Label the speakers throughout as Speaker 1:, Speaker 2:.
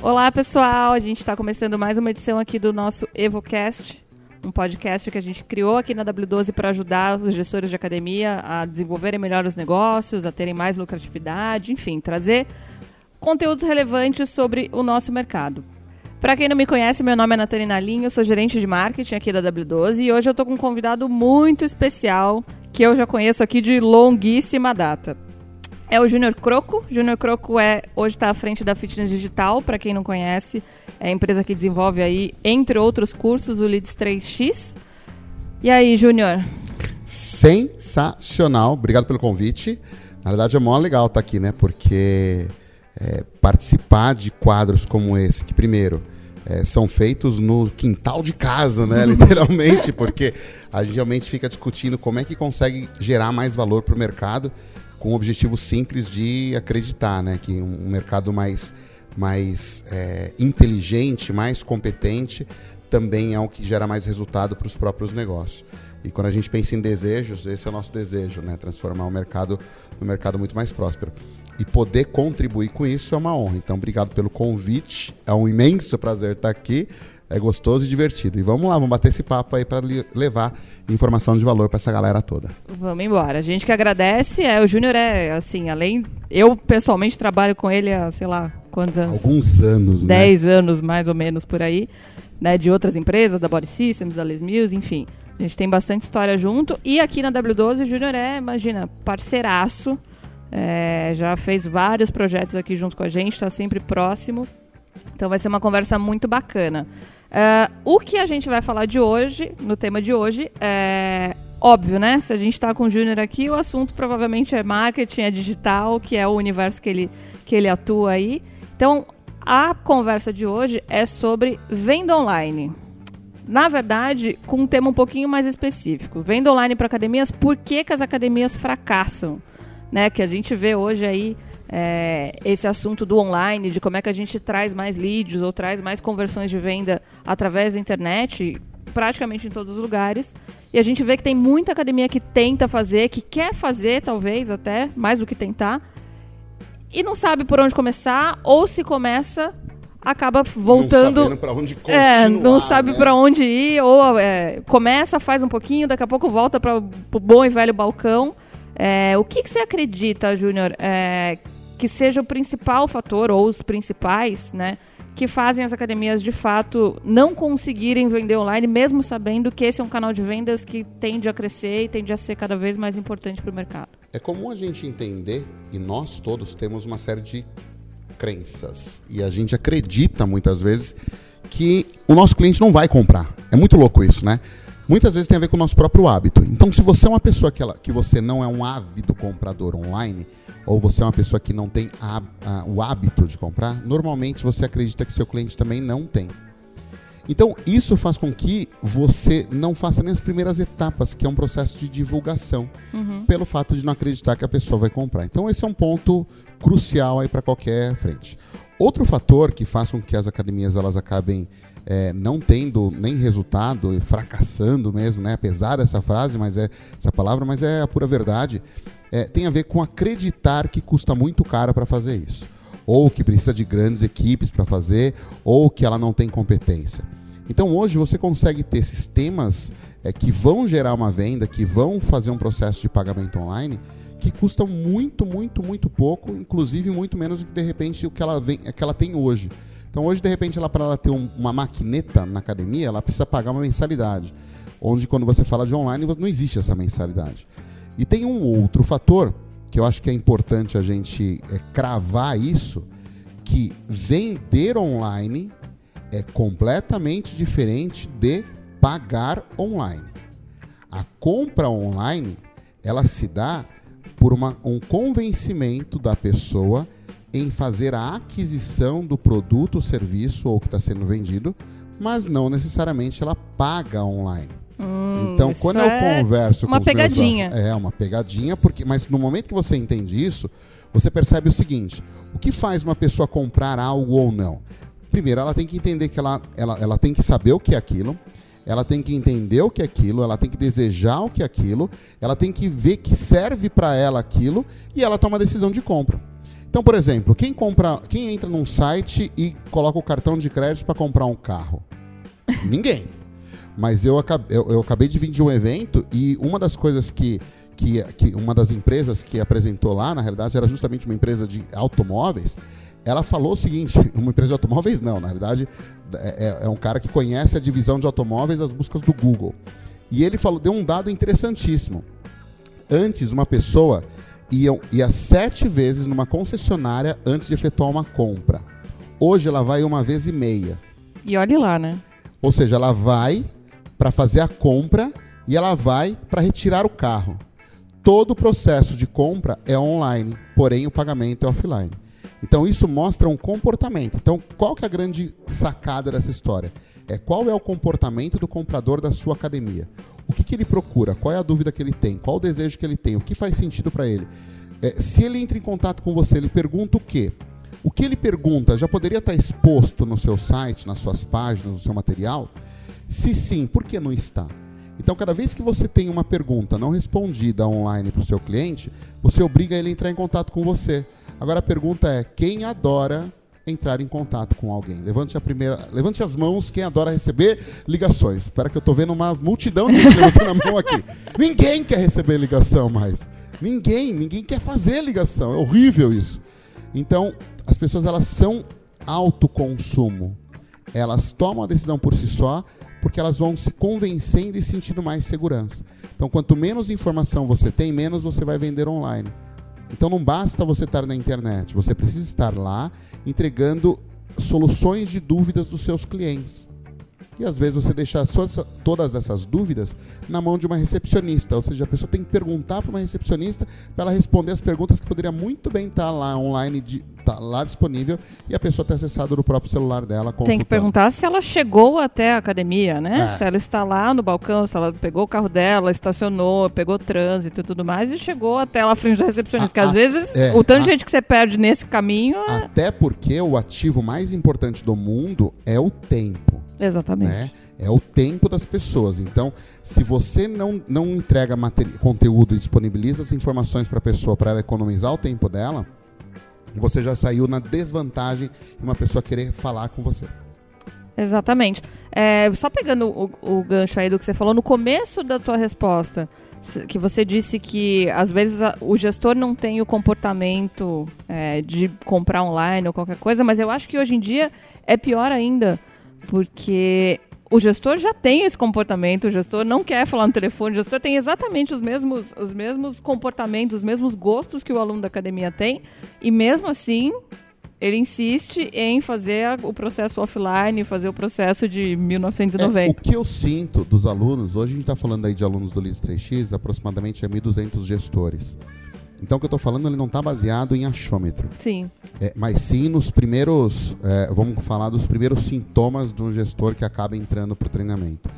Speaker 1: Olá, pessoal! A gente está começando mais uma edição aqui do nosso EvoCast, um podcast que a gente criou aqui na W12 para ajudar os gestores de academia a desenvolverem melhor os negócios, a terem mais lucratividade, enfim, trazer conteúdos relevantes sobre o nosso mercado. Para quem não me conhece, meu nome é Natalina Linha, eu sou gerente de marketing aqui da W12 e hoje eu estou com um convidado muito especial que eu já conheço aqui de longuíssima data. É o Júnior Croco. Júnior Croco é hoje está à frente da Fitness Digital, para quem não conhece, é a empresa que desenvolve aí, entre outros cursos, o Leads 3X. E aí, Júnior?
Speaker 2: Sensacional, obrigado pelo convite. Na verdade é mó legal estar tá aqui, né? Porque é, participar de quadros como esse, que primeiro é, são feitos no quintal de casa, né? Literalmente, porque a gente realmente fica discutindo como é que consegue gerar mais valor para o mercado com o objetivo simples de acreditar, né? Que um, mercado mais, mais é, inteligente, mais competente, também é o que gera mais resultado para os próprios negócios. E quando a gente pensa em desejos, esse é o nosso desejo, né? Transformar o mercado num mercado muito mais próspero e poder contribuir com isso é uma honra. Então, obrigado pelo convite. É um imenso prazer estar aqui. É gostoso e divertido. E vamos lá, vamos bater esse papo aí para levar informação de valor para essa galera toda.
Speaker 1: Vamos embora. A gente que agradece. É, o Júnior é, assim, além. Eu pessoalmente trabalho com ele há, sei lá, quantos anos?
Speaker 2: Alguns anos,
Speaker 1: né? Dez anos, mais ou menos, por aí. Né, de outras empresas, da Body Systems, da Les Mills, enfim. A gente tem bastante história junto. E aqui na W12 o Júnior é, imagina, parceiraço. É, já fez vários projetos aqui junto com a gente, está sempre próximo. Então vai ser uma conversa muito bacana. Uh, o que a gente vai falar de hoje, no tema de hoje, é óbvio, né? Se a gente está com o Júnior aqui, o assunto provavelmente é marketing, é digital, que é o universo que ele, que ele atua aí. Então, a conversa de hoje é sobre venda online. Na verdade, com um tema um pouquinho mais específico. Venda online para academias, por que, que as academias fracassam? Né, que a gente vê hoje aí é, esse assunto do online, de como é que a gente traz mais leads ou traz mais conversões de venda através da internet, praticamente em todos os lugares. E a gente vê que tem muita academia que tenta fazer, que quer fazer, talvez até, mais do que tentar, e não sabe por onde começar, ou se começa, acaba voltando.
Speaker 2: Não para onde
Speaker 1: continuar, é, não sabe né? para onde ir, ou é, começa, faz um pouquinho, daqui a pouco volta para o bom e velho balcão. É, o que, que, você acredita, Júnior, é, que seja o principal fator, ou os principais, né, que fazem as academias de fato não conseguirem vender online, mesmo sabendo que esse é um canal de vendas que tende a crescer e tende a ser cada vez mais importante para o mercado?
Speaker 2: É comum a gente entender, e nós todos temos uma série de crenças, e a gente acredita muitas vezes que o nosso cliente não vai comprar. É muito louco isso, né? Muitas vezes tem a ver com o nosso próprio hábito. Então, se você é uma pessoa que, ela, que você não é um ávido comprador online, ou você é uma pessoa que não tem a, a, o hábito de comprar, normalmente você acredita que seu cliente também não tem. Então, isso faz com que você não faça nem as primeiras etapas, que é um processo de divulgação, uhum. pelo fato de não acreditar que a pessoa vai comprar. Então, esse é um ponto crucial aí para qualquer frente. Outro fator que faz com que as academias elas acabem é, não tendo nem resultado e fracassando mesmo, né? apesar dessa frase, mas é essa palavra, mas é a pura verdade, é, tem a ver com acreditar que custa muito caro para fazer isso, ou que precisa de grandes equipes para fazer, ou que ela não tem competência. Então hoje você consegue ter sistemas é, que vão gerar uma venda, que vão fazer um processo de pagamento online que custam muito, muito, muito pouco, inclusive muito menos do que de repente o que ela, vem, que ela tem hoje. Então hoje, de repente, ela para ela ter um, uma maquineta na academia, ela precisa pagar uma mensalidade. Onde quando você fala de online, não existe essa mensalidade. E tem um outro fator que eu acho que é importante a gente é, cravar isso, que vender online é completamente diferente de pagar online. A compra online, ela se dá por uma, um convencimento da pessoa em fazer a aquisição do produto ou serviço ou que está sendo vendido, mas não necessariamente ela paga online.
Speaker 1: Hum,
Speaker 2: então, quando eu
Speaker 1: é
Speaker 2: converso
Speaker 1: uma
Speaker 2: com
Speaker 1: pegadinha.
Speaker 2: Meus, é uma pegadinha, porque mas no momento que você entende isso, você percebe o seguinte: o que faz uma pessoa comprar algo ou não? Primeiro, ela tem que entender que ela, ela, ela tem que saber o que é aquilo, ela tem que entender o que é aquilo, ela tem que desejar o que é aquilo, ela tem que ver que serve para ela aquilo e ela toma a decisão de compra. Então, por exemplo, quem compra, quem entra num site e coloca o cartão de crédito para comprar um carro? Ninguém. Mas eu acabei, eu, eu acabei de vir de um evento e uma das coisas que, que, que uma das empresas que apresentou lá, na realidade, era justamente uma empresa de automóveis. Ela falou o seguinte: uma empresa de automóveis não, na realidade é, é, é um cara que conhece a divisão de automóveis, as buscas do Google. E ele falou, deu um dado interessantíssimo. Antes, uma pessoa ia, ia sete vezes numa concessionária antes de efetuar uma compra. Hoje ela vai uma vez e meia.
Speaker 1: E olhe lá, né?
Speaker 2: Ou seja, ela vai para fazer a compra e ela vai para retirar o carro. Todo o processo de compra é online, porém o pagamento é offline. Então isso mostra um comportamento. Então qual que é a grande sacada dessa história? É qual é o comportamento do comprador da sua academia? O que, que ele procura? Qual é a dúvida que ele tem? Qual o desejo que ele tem? O que faz sentido para ele? É, se ele entra em contato com você, ele pergunta o quê? O que ele pergunta já poderia estar exposto no seu site, nas suas páginas, no seu material? Se sim, por que não está? Então, cada vez que você tem uma pergunta não respondida online para o seu cliente, você obriga ele a entrar em contato com você. Agora a pergunta é: quem adora entrar em contato com alguém? Levante a primeira, levante as mãos quem adora receber ligações. Espera que eu estou vendo uma multidão de gente levantando a mão aqui. Ninguém quer receber ligação mais. Ninguém, ninguém quer fazer ligação. É horrível isso. Então, as pessoas elas são autoconsumo. Elas tomam a decisão por si só porque elas vão se convencendo e sentindo mais segurança. Então, quanto menos informação você tem, menos você vai vender online. Então, não basta você estar na internet, você precisa estar lá entregando soluções de dúvidas dos seus clientes. E às vezes você deixa todas essas dúvidas na mão de uma recepcionista. Ou seja, a pessoa tem que perguntar para uma recepcionista para ela responder as perguntas que poderia muito bem estar lá online, de, tá lá disponível, e a pessoa ter acessado no próprio celular dela.
Speaker 1: Tem que perguntar se ela chegou até a academia, né? É. Se ela está lá no balcão, se ela pegou o carro dela, estacionou, pegou trânsito e tudo mais, e chegou até lá frente da recepcionista. Porque às vezes é, o tanto de gente que você perde nesse caminho.
Speaker 2: É... Até porque o ativo mais importante do mundo é o tempo.
Speaker 1: Exatamente.
Speaker 2: Né? É o tempo das pessoas. Então, se você não, não entrega conteúdo e disponibiliza as informações para a pessoa para ela economizar o tempo dela, você já saiu na desvantagem de uma pessoa querer falar com você.
Speaker 1: Exatamente. É, só pegando o, o, gancho aí do que você falou no começo da tua resposta, que você disse que às vezes a, o gestor não tem o comportamento é, de comprar online ou qualquer coisa, mas eu acho que hoje em dia é pior ainda porque o gestor já tem esse comportamento, o gestor não quer falar no telefone, o gestor tem exatamente os mesmos, os mesmos comportamentos, os mesmos gostos que o aluno da academia tem, e mesmo assim ele insiste em fazer o processo offline, fazer o processo de 1990. É,
Speaker 2: o que eu sinto dos alunos, hoje a gente está falando aí de alunos do LIS 3X, aproximadamente é 1.200 gestores. Então, o que eu estou falando, ele não está baseado em achômetro.
Speaker 1: Sim.
Speaker 2: É, mas sim nos primeiros, é, vamos falar dos primeiros sintomas do gestor que acaba entrando para o treinamento.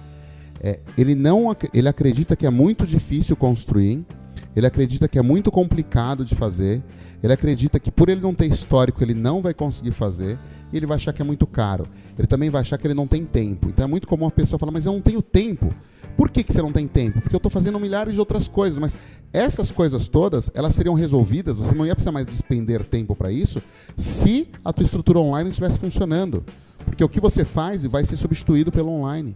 Speaker 2: É, ele não, ele acredita que é muito difícil construir, ele acredita que é muito complicado de fazer, ele acredita que por ele não ter histórico ele não vai conseguir fazer e ele vai achar que é muito caro. Ele também vai achar que ele não tem tempo. Então é muito comum a pessoa falar, mas eu não tenho tempo. Por que, que você não tem tempo? Porque eu estou fazendo milhares de outras coisas, mas essas coisas todas, elas seriam resolvidas, você não ia precisar mais despender tempo para isso, se a tua estrutura online estivesse funcionando. Porque o que você faz vai ser substituído pelo online.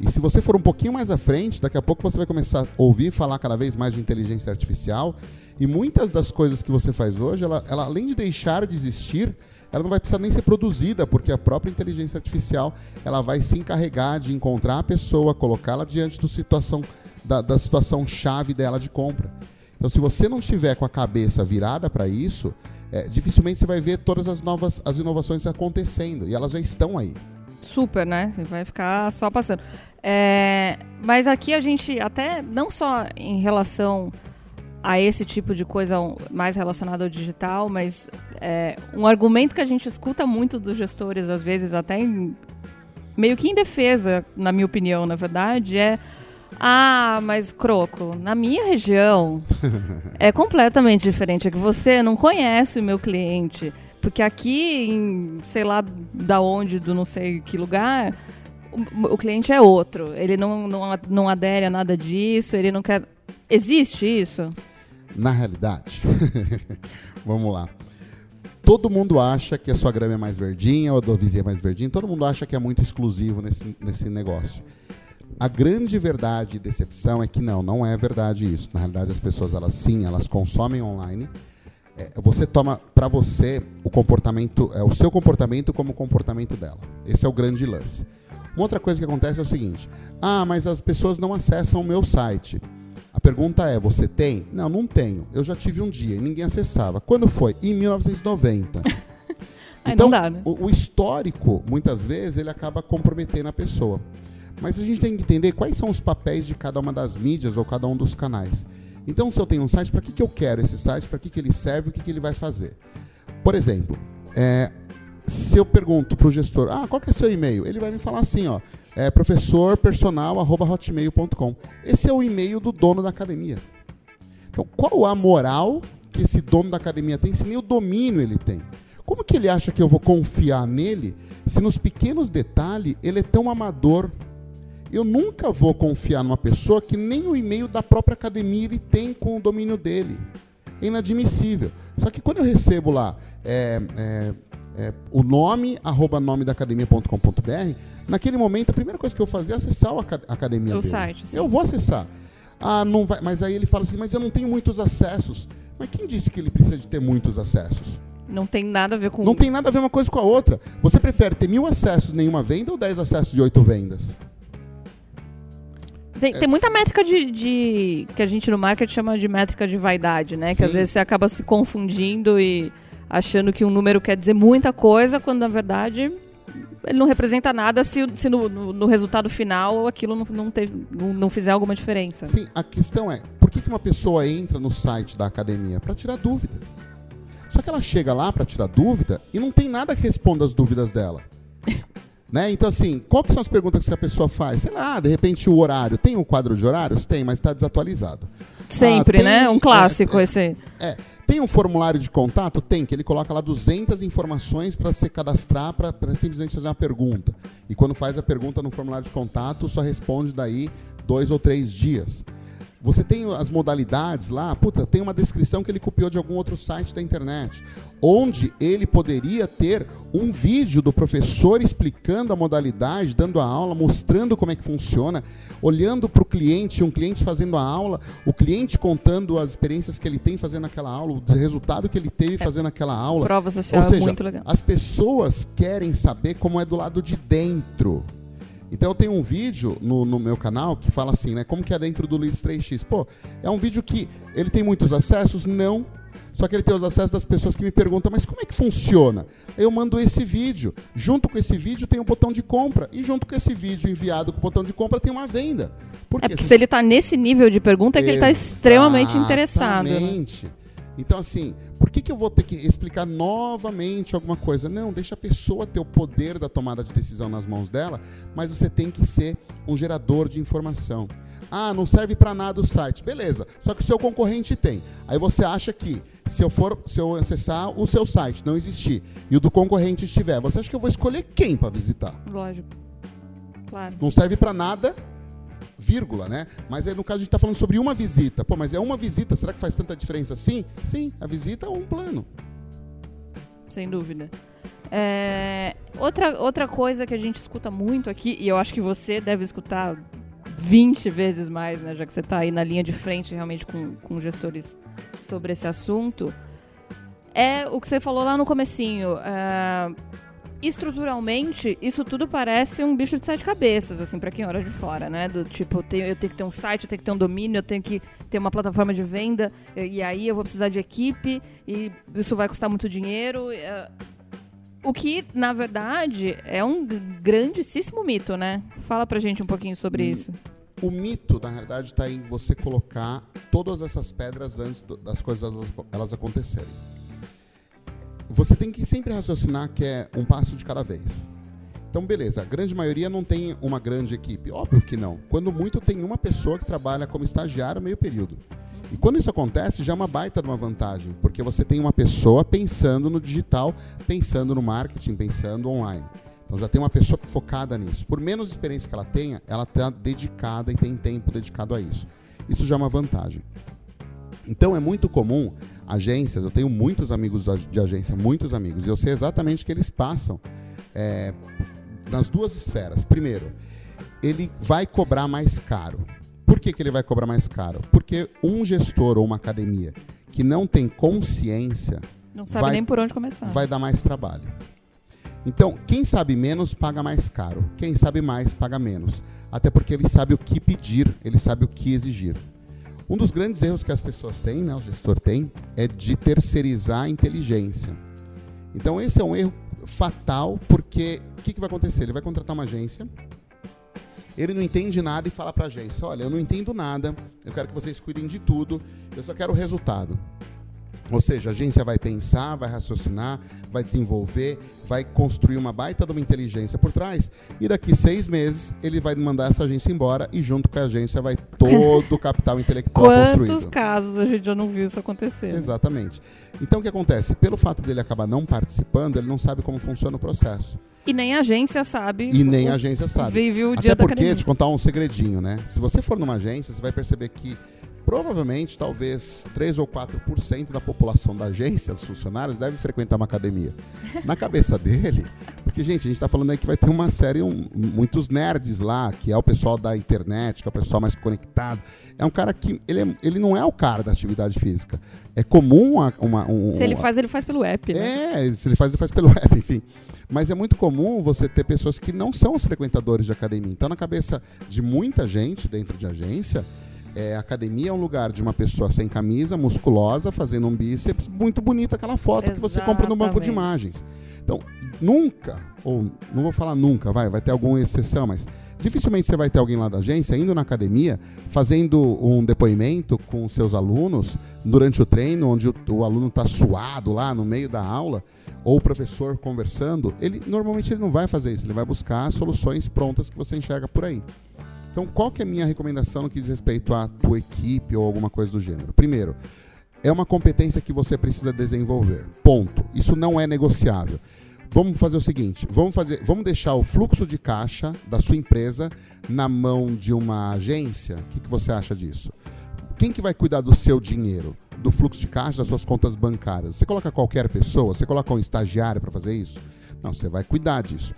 Speaker 2: E se você for um pouquinho mais à frente, daqui a pouco você vai começar a ouvir falar cada vez mais de inteligência artificial. E muitas das coisas que você faz hoje, ela, ela além de deixar de existir, ela não vai precisar nem ser produzida, porque a própria inteligência artificial ela vai se encarregar de encontrar a pessoa, colocá-la diante do situação, da, da situação chave dela de compra. Então, se você não estiver com a cabeça virada para isso, é, dificilmente você vai ver todas as novas as inovações acontecendo e elas já estão aí.
Speaker 1: Super, né? Você vai ficar só passando. É, mas aqui a gente até não só em relação a esse tipo de coisa mais relacionada ao digital, mas é, um argumento que a gente escuta muito dos gestores, às vezes até em, meio que em defesa, na minha opinião, na verdade, é ah, mas Croco, na minha região é completamente diferente. É que você não conhece o meu cliente. Porque aqui, em sei lá da onde, do não sei que lugar, o, o cliente é outro. Ele não, não, não adere a nada disso, ele não quer. Existe isso?
Speaker 2: Na realidade, vamos lá. Todo mundo acha que a sua grama é mais verdinha ou a do vizinho é mais verdinha. Todo mundo acha que é muito exclusivo nesse, nesse negócio. A grande verdade e decepção é que não, não é verdade isso. Na realidade, as pessoas, elas sim, elas consomem online. É, você toma para você o comportamento, é o seu comportamento como o comportamento dela. Esse é o grande lance. Uma outra coisa que acontece é o seguinte: ah, mas as pessoas não acessam o meu site. A pergunta é: você tem? Não, não tenho. Eu já tive um dia e ninguém acessava. Quando foi? Em 1990. então, dá, né? o, o histórico, muitas vezes, ele acaba comprometendo a pessoa. Mas a gente tem que entender quais são os papéis de cada uma das mídias ou cada um dos canais. Então, se eu tenho um site, para que, que eu quero esse site? Para que, que ele serve? O que, que ele vai fazer? Por exemplo, é, se eu pergunto para o gestor, ah, qual que é seu e-mail? Ele vai me falar assim, ó, é professorpersonal.hotmail.com. Esse é o e-mail do dono da academia. Então, qual a moral que esse dono da academia tem, se nem o domínio ele tem? Como que ele acha que eu vou confiar nele se nos pequenos detalhes ele é tão amador eu nunca vou confiar numa pessoa que nem o e-mail da própria academia ele tem com o domínio dele. É inadmissível. Só que quando eu recebo lá é, é, é, o nome, arroba nome da academia.com.br, naquele momento a primeira coisa que eu fazer é acessar a academia. O dele.
Speaker 1: site.
Speaker 2: Sim. Eu vou acessar. Ah, não vai, mas aí ele fala assim, mas eu não tenho muitos acessos. Mas quem disse que ele precisa de ter muitos acessos?
Speaker 1: Não tem nada a ver com.
Speaker 2: Não tem nada a ver uma coisa com a outra. Você prefere ter mil acessos nenhuma venda ou dez acessos de oito vendas?
Speaker 1: Tem, tem muita métrica de, de, que a gente no marketing chama de métrica de vaidade, né? Sim. Que às vezes você acaba se confundindo e achando que um número quer dizer muita coisa, quando na verdade ele não representa nada se, se no, no, no, resultado final aquilo não, não, teve, não, não, fizer alguma diferença.
Speaker 2: Sim, a questão é, por que, que uma pessoa entra no site da academia? Para tirar dúvida. Só que ela chega lá para tirar dúvida e não tem nada que responda as dúvidas dela. Né? Então, assim, quais são as perguntas que a pessoa faz? Sei lá, de repente o horário. Tem um quadro de horários? Tem, mas está desatualizado.
Speaker 1: Sempre, ah, tem, né? Um clássico
Speaker 2: é, é,
Speaker 1: esse.
Speaker 2: É. Tem um formulário de contato? Tem, que ele coloca lá 200 informações para se cadastrar, para simplesmente fazer uma pergunta. E quando faz a pergunta no formulário de contato, só responde daí dois ou três dias. Você tem as modalidades lá, puta, tem uma descrição que ele copiou de algum outro site da internet, onde ele poderia ter um vídeo do professor explicando a modalidade, dando a aula, mostrando como é que funciona, olhando para o cliente, um cliente fazendo a aula, o cliente contando as experiências que ele tem fazendo aquela aula, o resultado que ele teve é, fazendo aquela aula.
Speaker 1: Prova social
Speaker 2: Ou seja,
Speaker 1: é muito legal.
Speaker 2: As pessoas querem saber como é do lado de dentro. Então eu tenho um vídeo no, no, meu canal que fala assim, né? Como que é dentro do Leads 3x? Pô, é um vídeo que ele tem muitos acessos? Não. Só que ele tem os acessos das pessoas que me perguntam, mas como é que funciona? Eu mando esse vídeo. Junto com esse vídeo tem um botão de compra. E junto com esse vídeo enviado com o botão de compra tem uma venda.
Speaker 1: Por é porque se ele está nesse nível de pergunta é que ele está extremamente interessado. Né?
Speaker 2: Exatamente. Né? Então, assim, por que, que eu vou ter que explicar novamente alguma coisa? Não, deixa a pessoa ter o poder da tomada de decisão nas mãos dela, mas você tem que ser um gerador de informação. Ah, não serve para nada o site. Beleza, só que o seu concorrente tem. Aí você acha que se eu for, se eu acessar o seu site, não existir, e o do concorrente estiver, você acha que eu vou escolher quem para visitar?
Speaker 1: Lógico. Claro.
Speaker 2: Não serve para nada, vírgula, né? Mas aí, no caso a gente está falando sobre uma visita. Pô, mas é uma visita, será que faz tanta diferença assim? Sim, a visita é um plano.
Speaker 1: Sem dúvida. É, outra, outra coisa que a gente escuta muito aqui, e eu acho que você deve escutar 20 vezes mais, né, já que você está aí na linha de frente realmente com, com gestores sobre esse assunto, é o que você falou lá no comecinho. É, estruturalmente, isso tudo parece um bicho de sete cabeças, assim, para quem olha de fora, né? Do tipo, eu tenho, eu tenho que ter um site, eu tenho que ter um domínio, eu tenho que ter uma plataforma de venda, e aí eu vou precisar de equipe, e isso vai custar muito dinheiro. É, o que, na verdade, é um grandíssimo mito, né? Fala pra gente um pouquinho sobre hum. isso.
Speaker 2: O mito, na realidade, está em você colocar todas essas pedras antes das coisas elas acontecerem você tem que sempre raciocinar que é um passo de cada vez. Então, beleza, a grande maioria não tem uma grande equipe. Óbvio que não. Quando muito, tem uma pessoa que trabalha como estagiário meio período. E quando isso acontece, já é uma baita de uma vantagem, porque você tem uma pessoa pensando no digital, pensando no marketing, pensando online. Então já tem uma pessoa focada nisso. Por menos experiência que ela tenha, ela está dedicada e tem tempo dedicado a isso. Isso já é uma vantagem. Então é muito comum agências, eu tenho muitos amigos de agência, muitos amigos, e eu sei exatamente o que eles passam é, nas duas esferas. Primeiro, ele vai cobrar mais caro. Por que, que ele vai cobrar mais caro? Porque um gestor ou uma academia que não tem consciência.
Speaker 1: Não sabe vai, nem por onde começar.
Speaker 2: Vai dar mais trabalho. Então, quem sabe menos paga mais caro. Quem sabe mais paga menos. Até porque ele sabe o que pedir, ele sabe o que exigir. Um dos grandes erros que as pessoas têm, né, o gestor tem, é de terceirizar a inteligência. Então, esse é um erro fatal, porque o que, que vai acontecer? Ele vai contratar uma agência, ele não entende nada e fala para a agência: Olha, eu não entendo nada, eu quero que vocês cuidem de tudo, eu só quero o resultado. Ou seja, a agência vai pensar, vai raciocinar, vai desenvolver, vai construir uma baita de uma inteligência por trás, e daqui seis meses ele vai mandar essa agência embora e junto com a agência vai todo o capital intelectual
Speaker 1: Quantos
Speaker 2: construído.
Speaker 1: Quantos casos a gente já não viu isso acontecer?
Speaker 2: Exatamente. Então o que acontece? Pelo fato dele acabar não participando, ele não sabe como funciona o processo.
Speaker 1: E nem a agência sabe.
Speaker 2: E nem a agência sabe.
Speaker 1: Vive o
Speaker 2: Até
Speaker 1: dia
Speaker 2: porque,
Speaker 1: da
Speaker 2: te contar um segredinho, né? Se você for numa agência, você vai perceber que provavelmente, talvez 3 ou 4% da população da agência, dos funcionários, deve frequentar uma academia. Na cabeça dele, porque, gente, a gente está falando aí que vai ter uma série, um, muitos nerds lá, que é o pessoal da internet, que é o pessoal mais conectado. É um cara que, ele, é, ele não é o cara da atividade física. É comum uma... uma um,
Speaker 1: se ele faz, ele faz pelo app, né?
Speaker 2: É, se ele faz, ele faz pelo app, enfim. Mas é muito comum você ter pessoas que não são os frequentadores de academia. Então, na cabeça de muita gente dentro de agência, é, academia é um lugar de uma pessoa sem camisa, musculosa, fazendo um bíceps, muito bonita aquela foto Exatamente. que você compra no banco de imagens. Então, nunca, ou não vou falar nunca, vai, vai ter alguma exceção, mas dificilmente você vai ter alguém lá da agência indo na academia, fazendo um depoimento com seus alunos durante o treino, onde o, o aluno está suado lá no meio da aula, ou o professor conversando, ele normalmente ele não vai fazer isso, ele vai buscar soluções prontas que você enxerga por aí. Então, qual que é a minha recomendação no que diz respeito à tua equipe ou alguma coisa do gênero? Primeiro, é uma competência que você precisa desenvolver. Ponto. Isso não é negociável. Vamos fazer o seguinte, vamos fazer, vamos deixar o fluxo de caixa da sua empresa na mão de uma agência. O que, que você acha disso? Quem que vai cuidar do seu dinheiro, do fluxo de caixa, das suas contas bancárias? Você coloca qualquer pessoa? Você coloca um estagiário para fazer isso? Não, você vai cuidar disso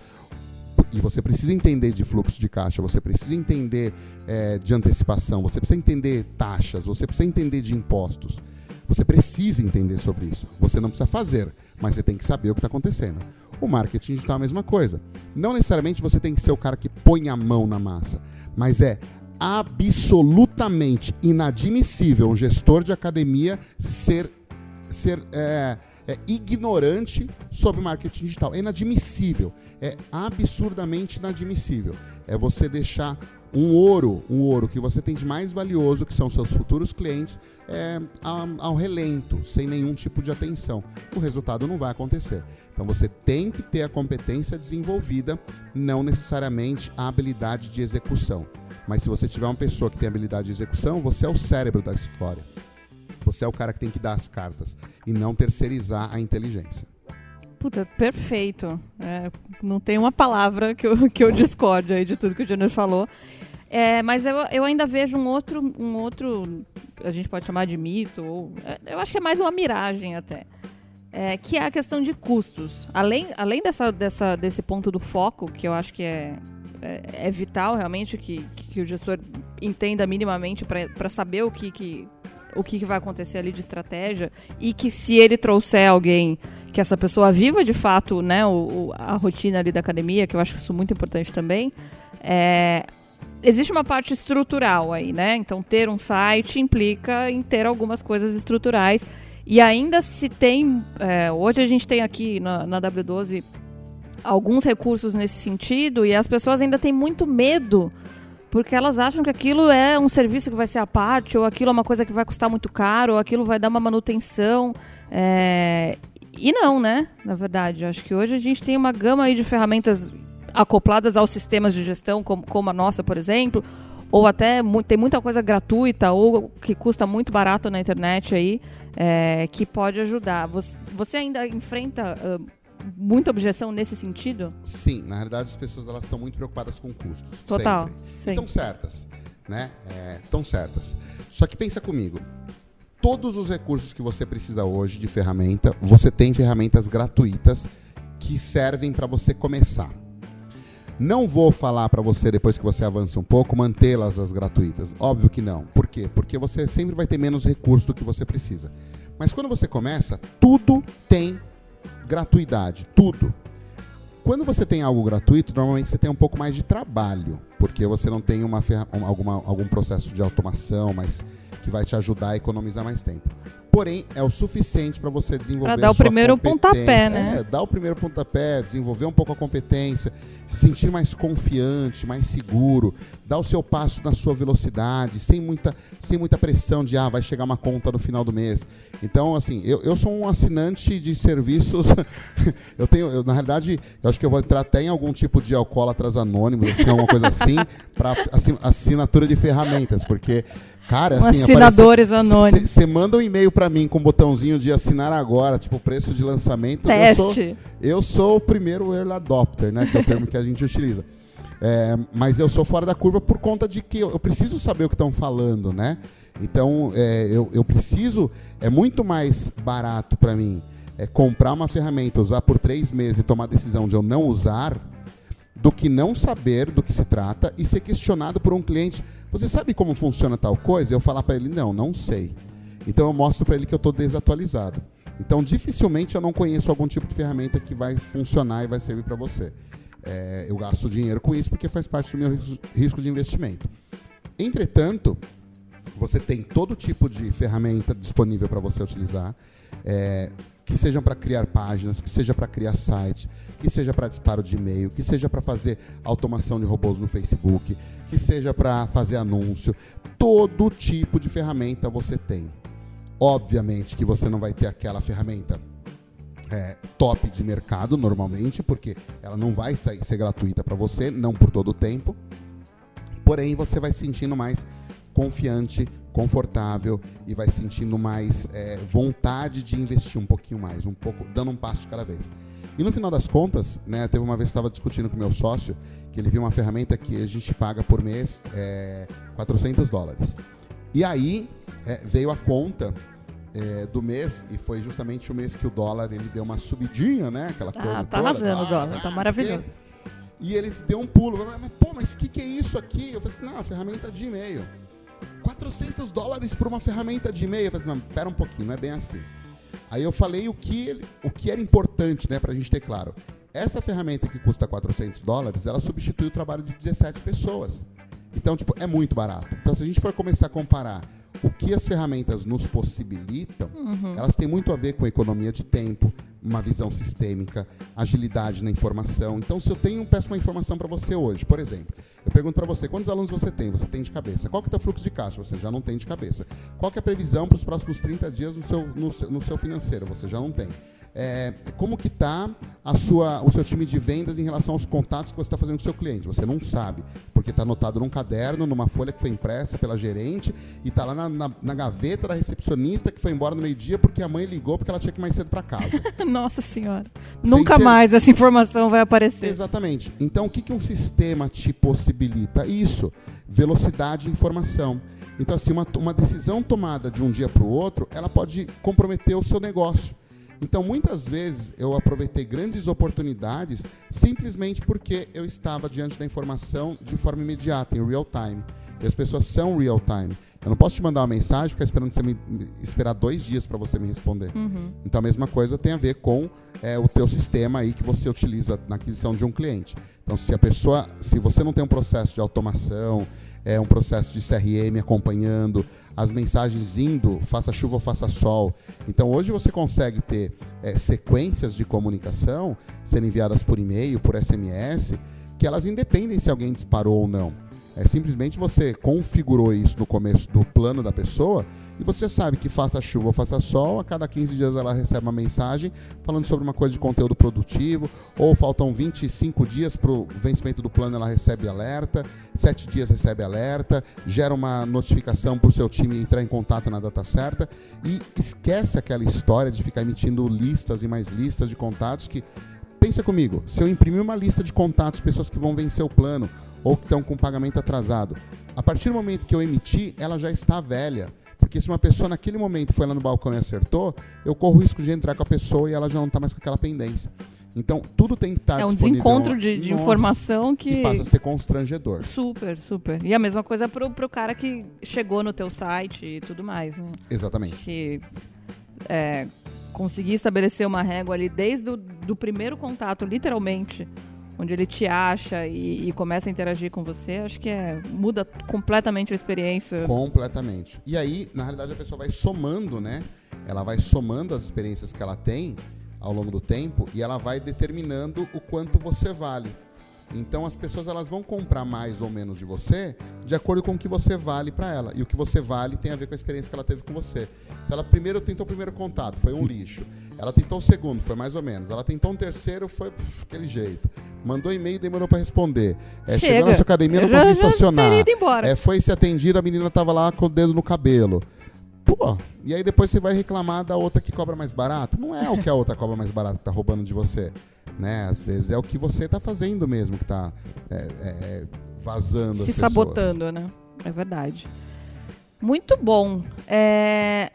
Speaker 2: você precisa entender de fluxo de caixa, você precisa entender é, de antecipação, você precisa entender taxas, você precisa entender de impostos. Você precisa entender sobre isso. Você não precisa fazer, mas você tem que saber o que está acontecendo. O marketing digital é a mesma coisa. Não necessariamente você tem que ser o cara que põe a mão na massa, mas é absolutamente inadmissível um gestor de academia ser, ser é, é, ignorante sobre marketing digital. É inadmissível é absurdamente inadmissível. É você deixar um ouro, um ouro que você tem de mais valioso, que são seus futuros clientes, é, ao relento, sem nenhum tipo de atenção. O resultado não vai acontecer. Então você tem que ter a competência desenvolvida, não necessariamente a habilidade de execução. Mas se você tiver uma pessoa que tem habilidade de execução, você é o cérebro da história. Você é o cara que tem que dar as cartas e não terceirizar a inteligência.
Speaker 1: Puta, perfeito. É, não tem uma palavra que eu, que eu discorde aí de tudo que o Junior falou. É, mas eu, eu ainda vejo um outro, um outro, a gente pode chamar de mito, ou, é, eu acho que é mais uma miragem até, é, que é a questão de custos. Além, além dessa, dessa, desse ponto do foco, que eu acho que é, é, é vital realmente que, que o gestor entenda minimamente para saber o que, que, o que, que vai acontecer ali de estratégia e que se ele trouxer alguém que essa pessoa viva de fato né, o, a rotina ali da academia, que eu acho isso muito importante também. É, existe uma parte estrutural aí, né? Então, ter um site implica em ter algumas coisas estruturais. E ainda se tem. É, hoje a gente tem aqui na, na W12 alguns recursos nesse sentido, e as pessoas ainda têm muito medo porque elas acham que aquilo é um serviço que vai ser à parte, ou aquilo é uma coisa que vai custar muito caro, ou aquilo vai dar uma manutenção. É... E não, né? Na verdade, acho que hoje a gente tem uma gama aí de ferramentas acopladas aos sistemas de gestão, como, como a nossa, por exemplo, ou até tem muita coisa gratuita ou que custa muito barato na internet aí, é, que pode ajudar. Você, você ainda enfrenta uh, muita objeção nesse sentido?
Speaker 2: Sim, na realidade as pessoas elas estão muito preocupadas com custos.
Speaker 1: Total.
Speaker 2: Sempre. Estão certas, né? Estão é, certas. Só que pensa comigo. Todos os recursos que você precisa hoje de ferramenta, você tem ferramentas gratuitas que servem para você começar. Não vou falar para você, depois que você avança um pouco, mantê-las as gratuitas. Óbvio que não. Por quê? Porque você sempre vai ter menos recurso do que você precisa. Mas quando você começa, tudo tem gratuidade. Tudo. Quando você tem algo gratuito, normalmente você tem um pouco mais de trabalho, porque você não tem uma, alguma, algum processo de automação, mas que vai te ajudar a economizar mais tempo porém é o suficiente para você desenvolver
Speaker 1: Para dar o primeiro pontapé, né?
Speaker 2: É, dar o primeiro pontapé, desenvolver um pouco a competência, se sentir mais confiante, mais seguro, dar o seu passo na sua velocidade, sem muita, sem muita pressão de ah, vai chegar uma conta no final do mês. Então, assim, eu, eu sou um assinante de serviços. eu tenho, eu, na realidade, eu acho que eu vou entrar até em algum tipo de alcoólatras anônimos, assim, alguma coisa assim, para assinatura de ferramentas, porque Cara,
Speaker 1: assim, assinadores anônimos.
Speaker 2: Você manda um e-mail para mim com o botãozinho de assinar agora, tipo preço de lançamento.
Speaker 1: Teste.
Speaker 2: Eu sou, eu sou o primeiro early adopter, né? Que é o termo que a gente utiliza. É, mas eu sou fora da curva por conta de que eu, eu preciso saber o que estão falando, né? Então, é, eu, eu preciso. É muito mais barato para mim é, comprar uma ferramenta, usar por três meses e tomar a decisão de eu não usar, do que não saber do que se trata e ser questionado por um cliente você sabe como funciona tal coisa? Eu falar para ele, não, não sei. Então eu mostro para ele que eu estou desatualizado. Então dificilmente eu não conheço algum tipo de ferramenta que vai funcionar e vai servir para você. É, eu gasto dinheiro com isso porque faz parte do meu risco de investimento. Entretanto, você tem todo tipo de ferramenta disponível para você utilizar, é, que sejam para criar páginas, que seja para criar sites, que seja para disparo de e-mail, que seja para fazer automação de robôs no Facebook, que seja para fazer anúncio. Todo tipo de ferramenta você tem. Obviamente que você não vai ter aquela ferramenta é, top de mercado normalmente, porque ela não vai sair, ser gratuita para você, não por todo o tempo. Porém, você vai se sentindo mais confiante, confortável e vai sentindo mais é, vontade de investir um pouquinho mais, um pouco, dando um passo de cada vez. E no final das contas, né, teve uma vez que eu estava discutindo com meu sócio, que ele viu uma ferramenta que a gente paga por mês é, 400 dólares. E aí é, veio a conta é, do mês, e foi justamente o mês que o dólar ele deu uma subidinha, né? Aquela
Speaker 1: ah,
Speaker 2: coisa
Speaker 1: tá arrasando o dólar, tá maravilhoso.
Speaker 2: E ele deu um pulo. Mas, pô, mas o que, que é isso aqui? Eu falei assim, não, ferramenta de e-mail. 400 dólares por uma ferramenta de e-mail. Eu falei assim, não, pera um pouquinho, não é bem assim. Aí eu falei o que, o que era importante, né, para a gente ter claro. Essa ferramenta que custa 400 dólares, ela substitui o trabalho de 17 pessoas. Então, tipo, é muito barato. Então, se a gente for começar a comparar o que as ferramentas nos possibilitam, uhum. elas têm muito a ver com economia de tempo, uma visão sistêmica, agilidade na informação. Então, se eu tenho peço uma informação para você hoje, por exemplo, eu pergunto para você, quantos alunos você tem? Você tem de cabeça. Qual que é o teu fluxo de caixa? Você já não tem de cabeça. Qual que é a previsão para os próximos 30 dias no seu, no, no seu financeiro? Você já não tem é, como que está o seu time de vendas em relação aos contatos que você está fazendo com o seu cliente. Você não sabe, porque está anotado num caderno, numa folha que foi impressa pela gerente e está lá na, na, na, gaveta da recepcionista que foi embora no meio-dia porque a mãe ligou porque ela tinha que ir mais cedo para casa.
Speaker 1: Nossa Senhora. Sem Nunca mais essa informação vai aparecer.
Speaker 2: Exatamente. Então, o que, que um sistema te possibilita? Isso, velocidade de informação. Então, assim, uma, uma decisão tomada de um dia para o outro, ela pode comprometer o seu negócio. Então, muitas vezes eu aproveitei grandes oportunidades simplesmente porque eu estava diante da informação de forma imediata, em real time. E as pessoas são real time. Eu não posso te mandar uma mensagem e ficar esperando você me, esperar dois dias para você me responder. Uhum. Então a mesma coisa tem a ver com é, o teu sistema aí que você utiliza na aquisição de um cliente. Então se a pessoa, se você não tem um processo de automação, é um processo de CRM acompanhando, as mensagens indo, faça chuva ou faça sol. Então hoje você consegue ter é, sequências de comunicação sendo enviadas por e-mail, por SMS, que elas independem se alguém disparou ou não. É simplesmente você configurou isso no começo do plano da pessoa e você sabe que faça chuva ou faça sol, a cada 15 dias ela recebe uma mensagem falando sobre uma coisa de conteúdo produtivo, ou faltam 25 dias para o vencimento do plano, ela recebe alerta, 7 dias recebe alerta, gera uma notificação para o seu time entrar em contato na data certa e esquece aquela história de ficar emitindo listas e mais listas de contatos que pensa comigo, se eu imprimir uma lista de contatos, pessoas que vão vencer o plano ou que estão com pagamento atrasado, a partir do momento que eu emitir, ela já está velha. Porque se uma pessoa naquele momento foi lá no balcão e acertou, eu corro o risco de entrar com a pessoa e ela já não está mais com aquela pendência. Então, tudo tem que estar
Speaker 1: É um desencontro de, de
Speaker 2: Nossa,
Speaker 1: informação que...
Speaker 2: que passa a ser constrangedor.
Speaker 1: Super, super. E a mesma coisa pro, pro cara que chegou no teu site e tudo mais, né?
Speaker 2: Exatamente.
Speaker 1: Que é, conseguir estabelecer uma régua ali desde o do primeiro contato, literalmente, onde ele te acha e, e começa a interagir com você, acho que é, muda completamente a experiência.
Speaker 2: Completamente. E aí, na realidade, a pessoa vai somando, né? Ela vai somando as experiências que ela tem ao longo do tempo e ela vai determinando o quanto você vale. Então as pessoas elas vão comprar mais ou menos de você de acordo com o que você vale para ela. E o que você vale tem a ver com a experiência que ela teve com você. Então ela primeiro tentou o primeiro contato, foi um lixo. Ela tentou o segundo, foi mais ou menos. Ela tentou um terceiro, foi pff, aquele jeito. Mandou e-mail, demorou para responder. É,
Speaker 1: Chega.
Speaker 2: chegou na sua academia, não conseguiu estacionar. É, foi se atendida, a menina tava lá com o dedo no cabelo. Pô, e aí depois você vai reclamar da outra que cobra mais barato. Não é o que a outra cobra mais barato que tá roubando de você. Né? Às vezes é o que você tá fazendo mesmo que tá é, é, vazando as
Speaker 1: se
Speaker 2: pessoas.
Speaker 1: sabotando, né? É verdade. Muito bom. É,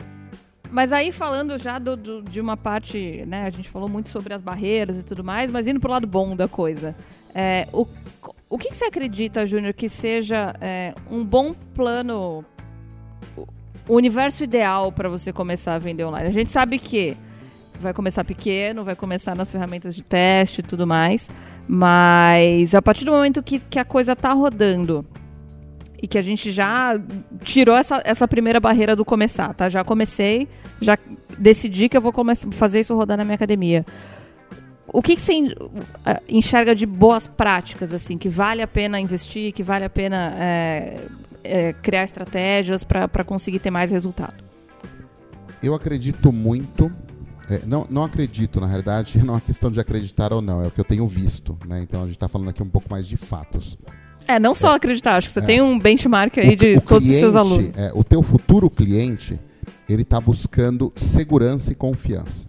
Speaker 1: Mas aí falando já do- do- de uma parte, né? A gente falou muito sobre as barreiras e tudo mais, mas indo pro lado bom da coisa. É, o, o que, você acredita, Júnior, que seja é, um bom plano, o- o universo ideal para você começar a vender online? A gente sabe que vai começar pequeno, vai começar nas ferramentas de teste e tudo mais, mas a partir do momento que, que a coisa tá rodando e que a gente já tirou essa, essa primeira barreira do começar, tá? Já comecei, já decidi que eu vou começar, fazer isso rodar na minha academia. O que, que você eh, enxerga de boas práticas, assim, que vale a pena investir, que vale a pena é, é, criar estratégias para conseguir ter mais resultado?
Speaker 2: Eu acredito muito. é, não, não acredito, na realidade, não é uma questão de acreditar ou não, é o que eu tenho visto. Né? Então a gente está falando aqui um pouco mais de fatos.
Speaker 1: É, não só acreditar, acho que você
Speaker 2: É.
Speaker 1: tem um benchmark aí de
Speaker 2: O- o
Speaker 1: todos os seus
Speaker 2: cliente,
Speaker 1: alunos.
Speaker 2: é, o teu futuro cliente, ele está buscando segurança e confiança.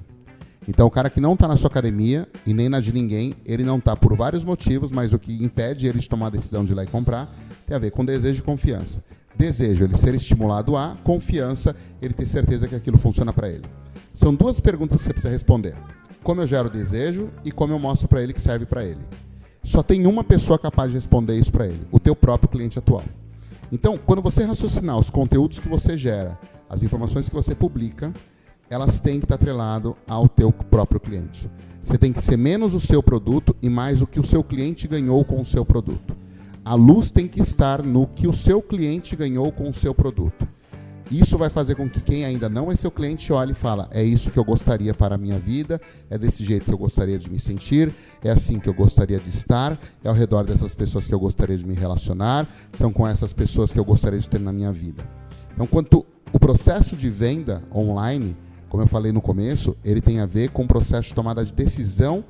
Speaker 2: Então, o cara que não está na sua academia e nem na de ninguém, ele não está por vários motivos, mas o que impede ele de tomar a decisão de ir lá e comprar tem a ver com desejo e confiança. Desejo, ele ser estimulado a, confiança, ele ter certeza que aquilo funciona para ele. São duas perguntas que você precisa responder. Como eu gero desejo e como eu mostro para ele que serve para ele. Só tem uma pessoa capaz de responder isso para ele, o teu próprio cliente atual. Então, quando você raciocinar os conteúdos que você gera, as informações que você publica, elas têm que estar atrelado ao teu próprio cliente. Você tem que ser menos o seu produto e mais o que o seu cliente ganhou com o seu produto. A luz tem que estar no que o seu cliente ganhou com o seu produto. Isso vai fazer com que quem ainda não é seu cliente olhe e fala: é isso que eu gostaria para a minha vida, é desse jeito que eu gostaria de me sentir, é assim que eu gostaria de estar, é ao redor dessas pessoas que eu gostaria de me relacionar, são com essas pessoas que eu gostaria de ter na minha vida. Então, quanto o processo de venda online, como eu falei no começo, ele tem a ver com o processo de tomada de decisão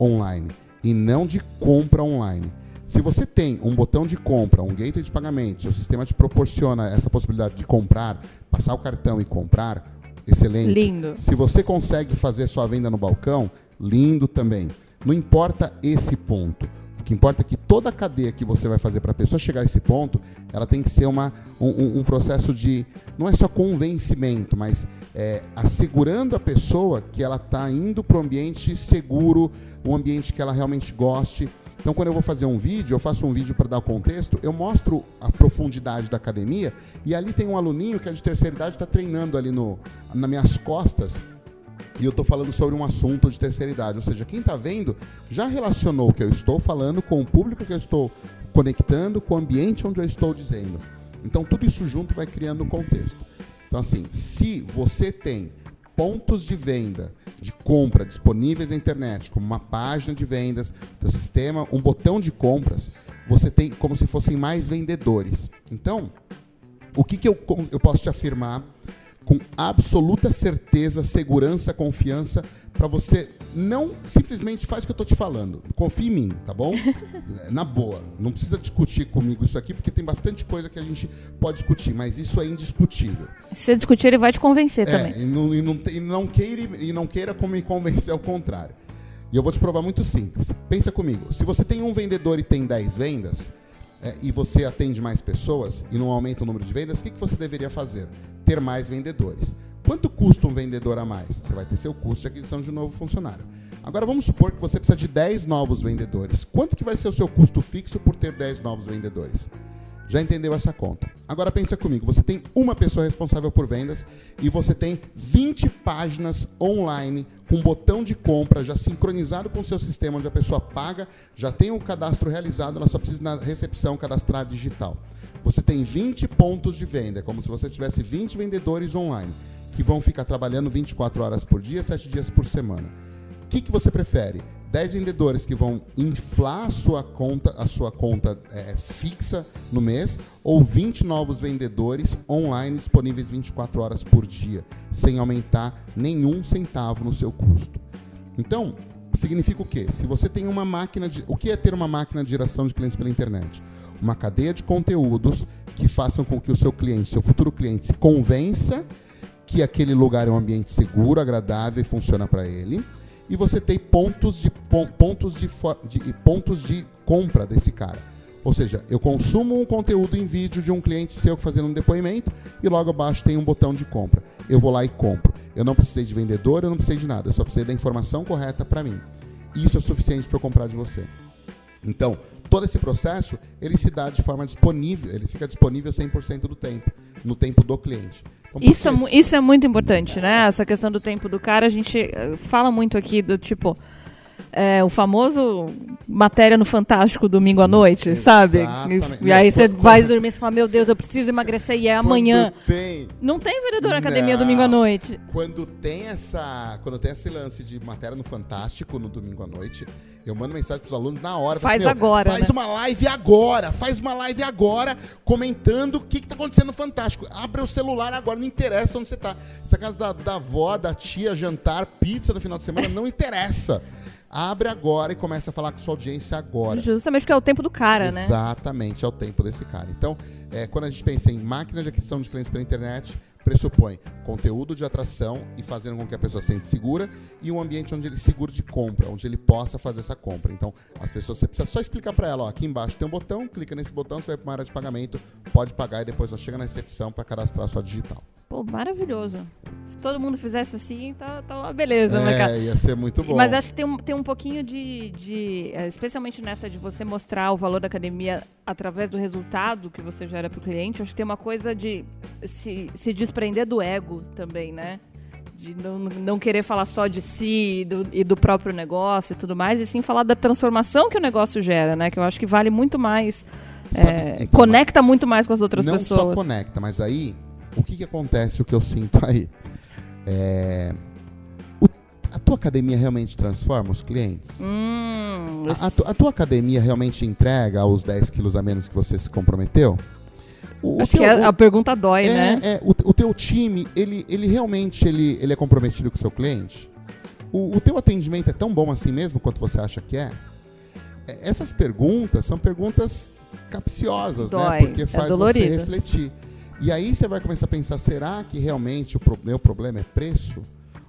Speaker 2: online e não de compra online. Se você tem um botão de compra, um gateway de pagamento, seu sistema te proporciona essa possibilidade de comprar, passar o cartão e comprar, excelente.
Speaker 1: Lindo.
Speaker 2: Se você consegue fazer sua venda no balcão, lindo também. Não importa esse ponto. O que importa é que toda a cadeia que você vai fazer para a pessoa chegar a esse ponto, ela tem que ser uma, um- um, processo de. Não é só convencimento, mas é, assegurando a pessoa que ela está indo para um ambiente seguro, um ambiente que ela realmente goste. Então, quando eu vou fazer um vídeo, eu faço um vídeo para dar contexto, eu mostro a profundidade da academia e ali tem um aluninho que é de terceira idade está treinando ali no, nas minhas costas e eu estou falando sobre um assunto de terceira idade. Ou seja, quem está vendo já relacionou o que eu estou falando com o público que eu estou conectando, com o ambiente onde eu estou dizendo. Então, tudo isso junto vai criando um contexto. Então, assim, se você tem pontos de venda, de compra disponíveis na internet, como uma página de vendas, teu sistema, um botão de compras, você tem como se fossem mais vendedores. Então, o que, que eu, eu posso te afirmar com absoluta certeza, segurança, confiança, para você não simplesmente faz o que eu estou te falando. Confie em mim, tá bom? Na boa. Não precisa discutir comigo isso aqui, porque tem bastante coisa que a gente pode discutir, mas isso é indiscutível.
Speaker 1: Se você discutir, ele vai te convencer também.
Speaker 2: É, e não, e não, e não queira, e não queira me convencer ao contrário. E eu vou te provar muito simples. Pensa comigo. Se você tem um vendedor e tem 10 vendas, é, e você atende mais pessoas e não aumenta o número de vendas, o que, que você deveria fazer? Ter mais vendedores. Quanto custa um vendedor a mais? Você vai ter seu custo de aquisição de um novo funcionário. Agora vamos supor que você precisa de 10 novos vendedores. Quanto que vai ser o seu custo fixo por ter 10 novos vendedores? Já entendeu essa conta? Agora pensa comigo, você tem uma pessoa responsável por vendas e você tem 20 páginas online com botão de compra já sincronizado com o seu sistema, onde a pessoa paga, já tem o cadastro realizado, ela só precisa na recepção cadastrar digital. Você tem 20 pontos de venda, é como se você tivesse 20 vendedores online que vão ficar trabalhando 24 horas por dia, 7 dias por semana. Que, que você prefere? 10 vendedores que vão inflar a sua conta, a sua conta é, fixa no mês, ou 20 novos vendedores online disponíveis 24 horas por dia, sem aumentar nenhum centavo no seu custo. Então, significa o quê? Se você tem uma máquina de. O que é ter uma máquina de geração de clientes pela internet? Uma cadeia de conteúdos que façam com que o seu cliente, seu futuro cliente, se convença que aquele lugar é um ambiente seguro, agradável e funciona para ele e você tem pontos de, pontos de, de, pontos de compra desse cara. Ou seja, eu consumo um conteúdo em vídeo de um cliente seu fazendo um depoimento e logo abaixo tem um botão de compra. Eu vou lá e compro. Eu não precisei de vendedor, eu não precisei de nada. Eu só precisei da informação correta para mim. Isso é suficiente para eu comprar de você. Então, todo esse processo, ele se dá de forma disponível, ele fica disponível 100% do tempo, no tempo do cliente.
Speaker 1: Isso é, isso é muito importante, né? Essa questão do tempo do cara, a gente eh, fala muito aqui do tipo. É, o famoso matéria no Fantástico domingo à noite, Exatamente. sabe? E, e aí você vai dormir e fala, meu Deus, eu preciso emagrecer e é amanhã.
Speaker 2: Tem...
Speaker 1: Não tem vendedor na academia domingo à noite.
Speaker 2: Quando tem essa. Quando tem esse lance de matéria no Fantástico no domingo à noite, eu mando mensagem pros alunos na hora.
Speaker 1: Faz assim, agora.
Speaker 2: Faz
Speaker 1: né?
Speaker 2: uma live agora. Faz uma live agora, comentando o que, que tá acontecendo no Fantástico. Abre o celular agora, não interessa onde você tá. Se é casa da, da avó, da tia, jantar, pizza no final de semana, não interessa. Abre agora e começa a falar com sua audiência agora.
Speaker 1: Justamente porque é o tempo do cara,
Speaker 2: Exatamente, né? Exatamente, é o tempo desse cara. Então, é, quando a gente pensa em máquina de aquisição de clientes pela internet, pressupõe conteúdo de atração e fazendo com que a pessoa se sente segura e um ambiente onde ele seguro de compra, onde ele possa fazer essa compra. Então, as pessoas, você precisa só explicar para ela, ó, aqui embaixo tem um botão, clica nesse botão, você vai para uma área de pagamento, pode pagar e depois só chega na recepção para cadastrar a sua digital.
Speaker 1: Pô, maravilhoso. Se todo mundo fizesse assim, tá, tá uma beleza,
Speaker 2: né, é, né, ia ser muito bom.
Speaker 1: Mas acho que tem um, tem um pouquinho de, de, é, especialmente nessa de você mostrar o valor da academia através do resultado que você gera para o cliente, acho que tem uma coisa de se, se desprender do ego também, né? De não, não querer falar só de si e do, e do próprio negócio e tudo mais, e sim falar da transformação que o negócio gera, né? Que eu acho que vale muito mais. É, então, conecta muito mais com as outras
Speaker 2: não
Speaker 1: pessoas.
Speaker 2: Não só conecta, mas aí o que, que acontece, o que eu sinto aí? É, o, a tua academia realmente transforma os clientes?
Speaker 1: Hum,
Speaker 2: a, a, a, tua academia realmente entrega os 10 quilos a menos que você se comprometeu?
Speaker 1: O, Acho teu, que a, a, pergunta dói,
Speaker 2: é,
Speaker 1: né?
Speaker 2: É, o, o teu time, ele, ele realmente ele, ele é comprometido com o seu cliente? O, o teu atendimento é tão bom assim mesmo quanto você acha que é? é essas perguntas são perguntas capciosas, né?
Speaker 1: Dói,
Speaker 2: né? Porque
Speaker 1: é
Speaker 2: faz é você refletir. E aí você vai começar a pensar: será que realmente o meu problema é preço?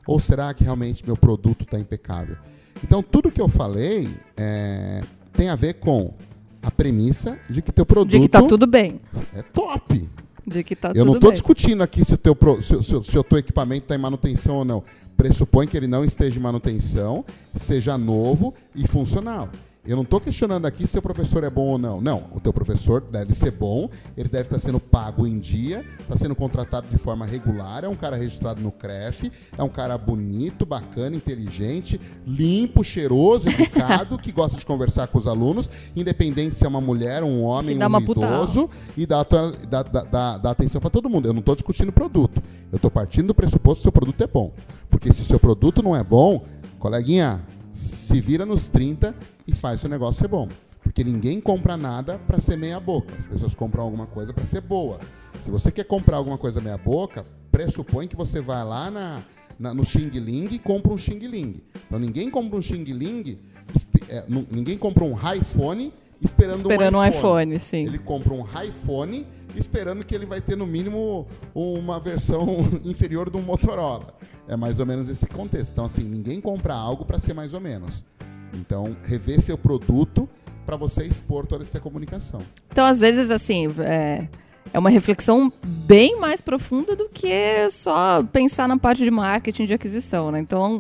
Speaker 2: Ou será que realmente meu produto está impecável? Então, tudo que eu falei é, tem a ver com a premissa de que teu produto. De
Speaker 1: que está tudo bem.
Speaker 2: É top.
Speaker 1: De que tá
Speaker 2: eu não
Speaker 1: estou
Speaker 2: discutindo aqui se o teu, se, se, se o teu equipamento está em manutenção ou não. Pressupõe que ele não esteja em manutenção, seja novo e funcional. Eu não estou questionando aqui se o professor é bom ou não. Não, o teu professor deve ser bom, ele deve estar sendo pago em dia, está sendo contratado de forma regular, é um cara registrado no CREF, é um cara bonito, bacana, inteligente, limpo, cheiroso, educado, que gosta de conversar com os alunos, independente se é uma mulher, um homem, um idoso, e dá, dá, dá, dá atenção para todo mundo. Eu não estou discutindo o produto. Eu estou partindo do pressuposto que seu produto é bom. Porque se seu produto não é bom, coleguinha, se vira nos 30 e faz seu negócio ser bom. Porque ninguém compra nada para ser meia boca. As pessoas compram alguma coisa para ser boa. Se você quer comprar alguma coisa meia boca, pressupõe que você vai lá na, na, no Xing Ling e compra um Xing Ling. Então ninguém compra um Xing Ling, é, ninguém compra um iPhone esperando,
Speaker 1: esperando
Speaker 2: um
Speaker 1: iPhone. um iPhone. sim.
Speaker 2: Ele compra um iPhone esperando que ele vai ter no mínimo uma versão inferior de um Motorola. É mais ou menos esse contexto. Então, assim, ninguém compra algo para ser mais ou menos. Então, rever seu produto para você expor toda essa comunicação.
Speaker 1: Então, às vezes, assim, é, é uma reflexão bem mais profunda do que só pensar na parte de marketing de aquisição, né? Então,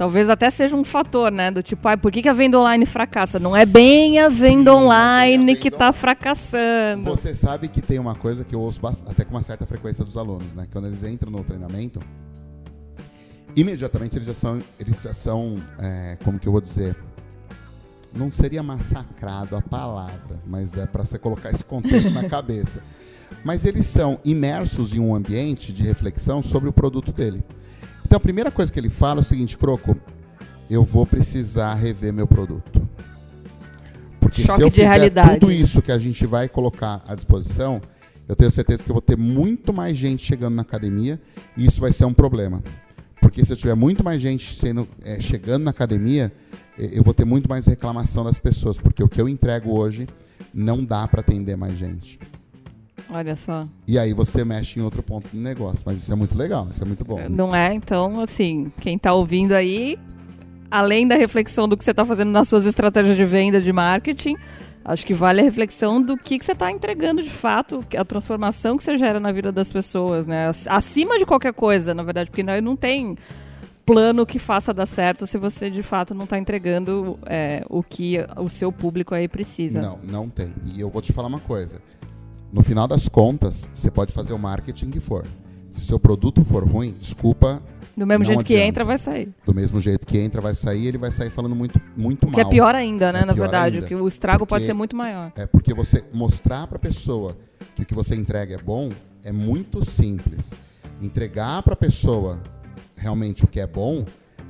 Speaker 1: Talvez até seja um fator, né? Do tipo, ah, por que, que a venda online fracassa? Não é bem a venda online que está fracassando.
Speaker 2: Você sabe que tem uma coisa que eu ouço até com uma certa frequência dos alunos, né? Quando eles entram no treinamento, imediatamente eles já são, eles já são é, como que eu vou dizer? Não seria massacrado a palavra, mas é para você colocar esse contexto na cabeça. Mas eles são imersos em um ambiente de reflexão sobre o produto dele. Então a primeira coisa que ele fala é o seguinte, Croco, eu vou precisar rever meu produto. Porque Choque se eu fizer realidade. tudo isso que a gente vai colocar à disposição, eu tenho certeza que eu vou ter muito mais gente chegando na academia e isso vai ser um problema. Porque se eu tiver muito mais gente sendo, é, chegando na academia, eu vou ter muito mais reclamação das pessoas, porque o que eu entrego hoje não dá para atender mais gente.
Speaker 1: Olha só.
Speaker 2: E aí você mexe em outro ponto do negócio. Mas isso é muito legal, isso é muito bom.
Speaker 1: Não é? Então, assim, quem está ouvindo aí, além da reflexão do que você está fazendo nas suas estratégias de venda, de marketing, acho que vale a reflexão do que, que você está entregando de fato, a transformação que você gera na vida das pessoas, né? Acima de qualquer coisa, na verdade, porque não tem plano que faça dar certo se você de fato não está entregando é, o que o seu público aí precisa.
Speaker 2: Não, não tem. E eu vou te falar uma coisa. No final das contas, você pode fazer o marketing que for. Se o seu produto for ruim, desculpa.
Speaker 1: Do mesmo jeito adianta. que entra, vai sair.
Speaker 2: Do mesmo jeito que entra, vai sair, ele vai sair falando muito, muito mal.
Speaker 1: Que é pior ainda, né, é na verdade. Ainda. Que o estrago porque, pode ser muito maior.
Speaker 2: É porque você mostrar para a pessoa que o que você entrega é bom é muito simples. Entregar para a pessoa realmente o que é bom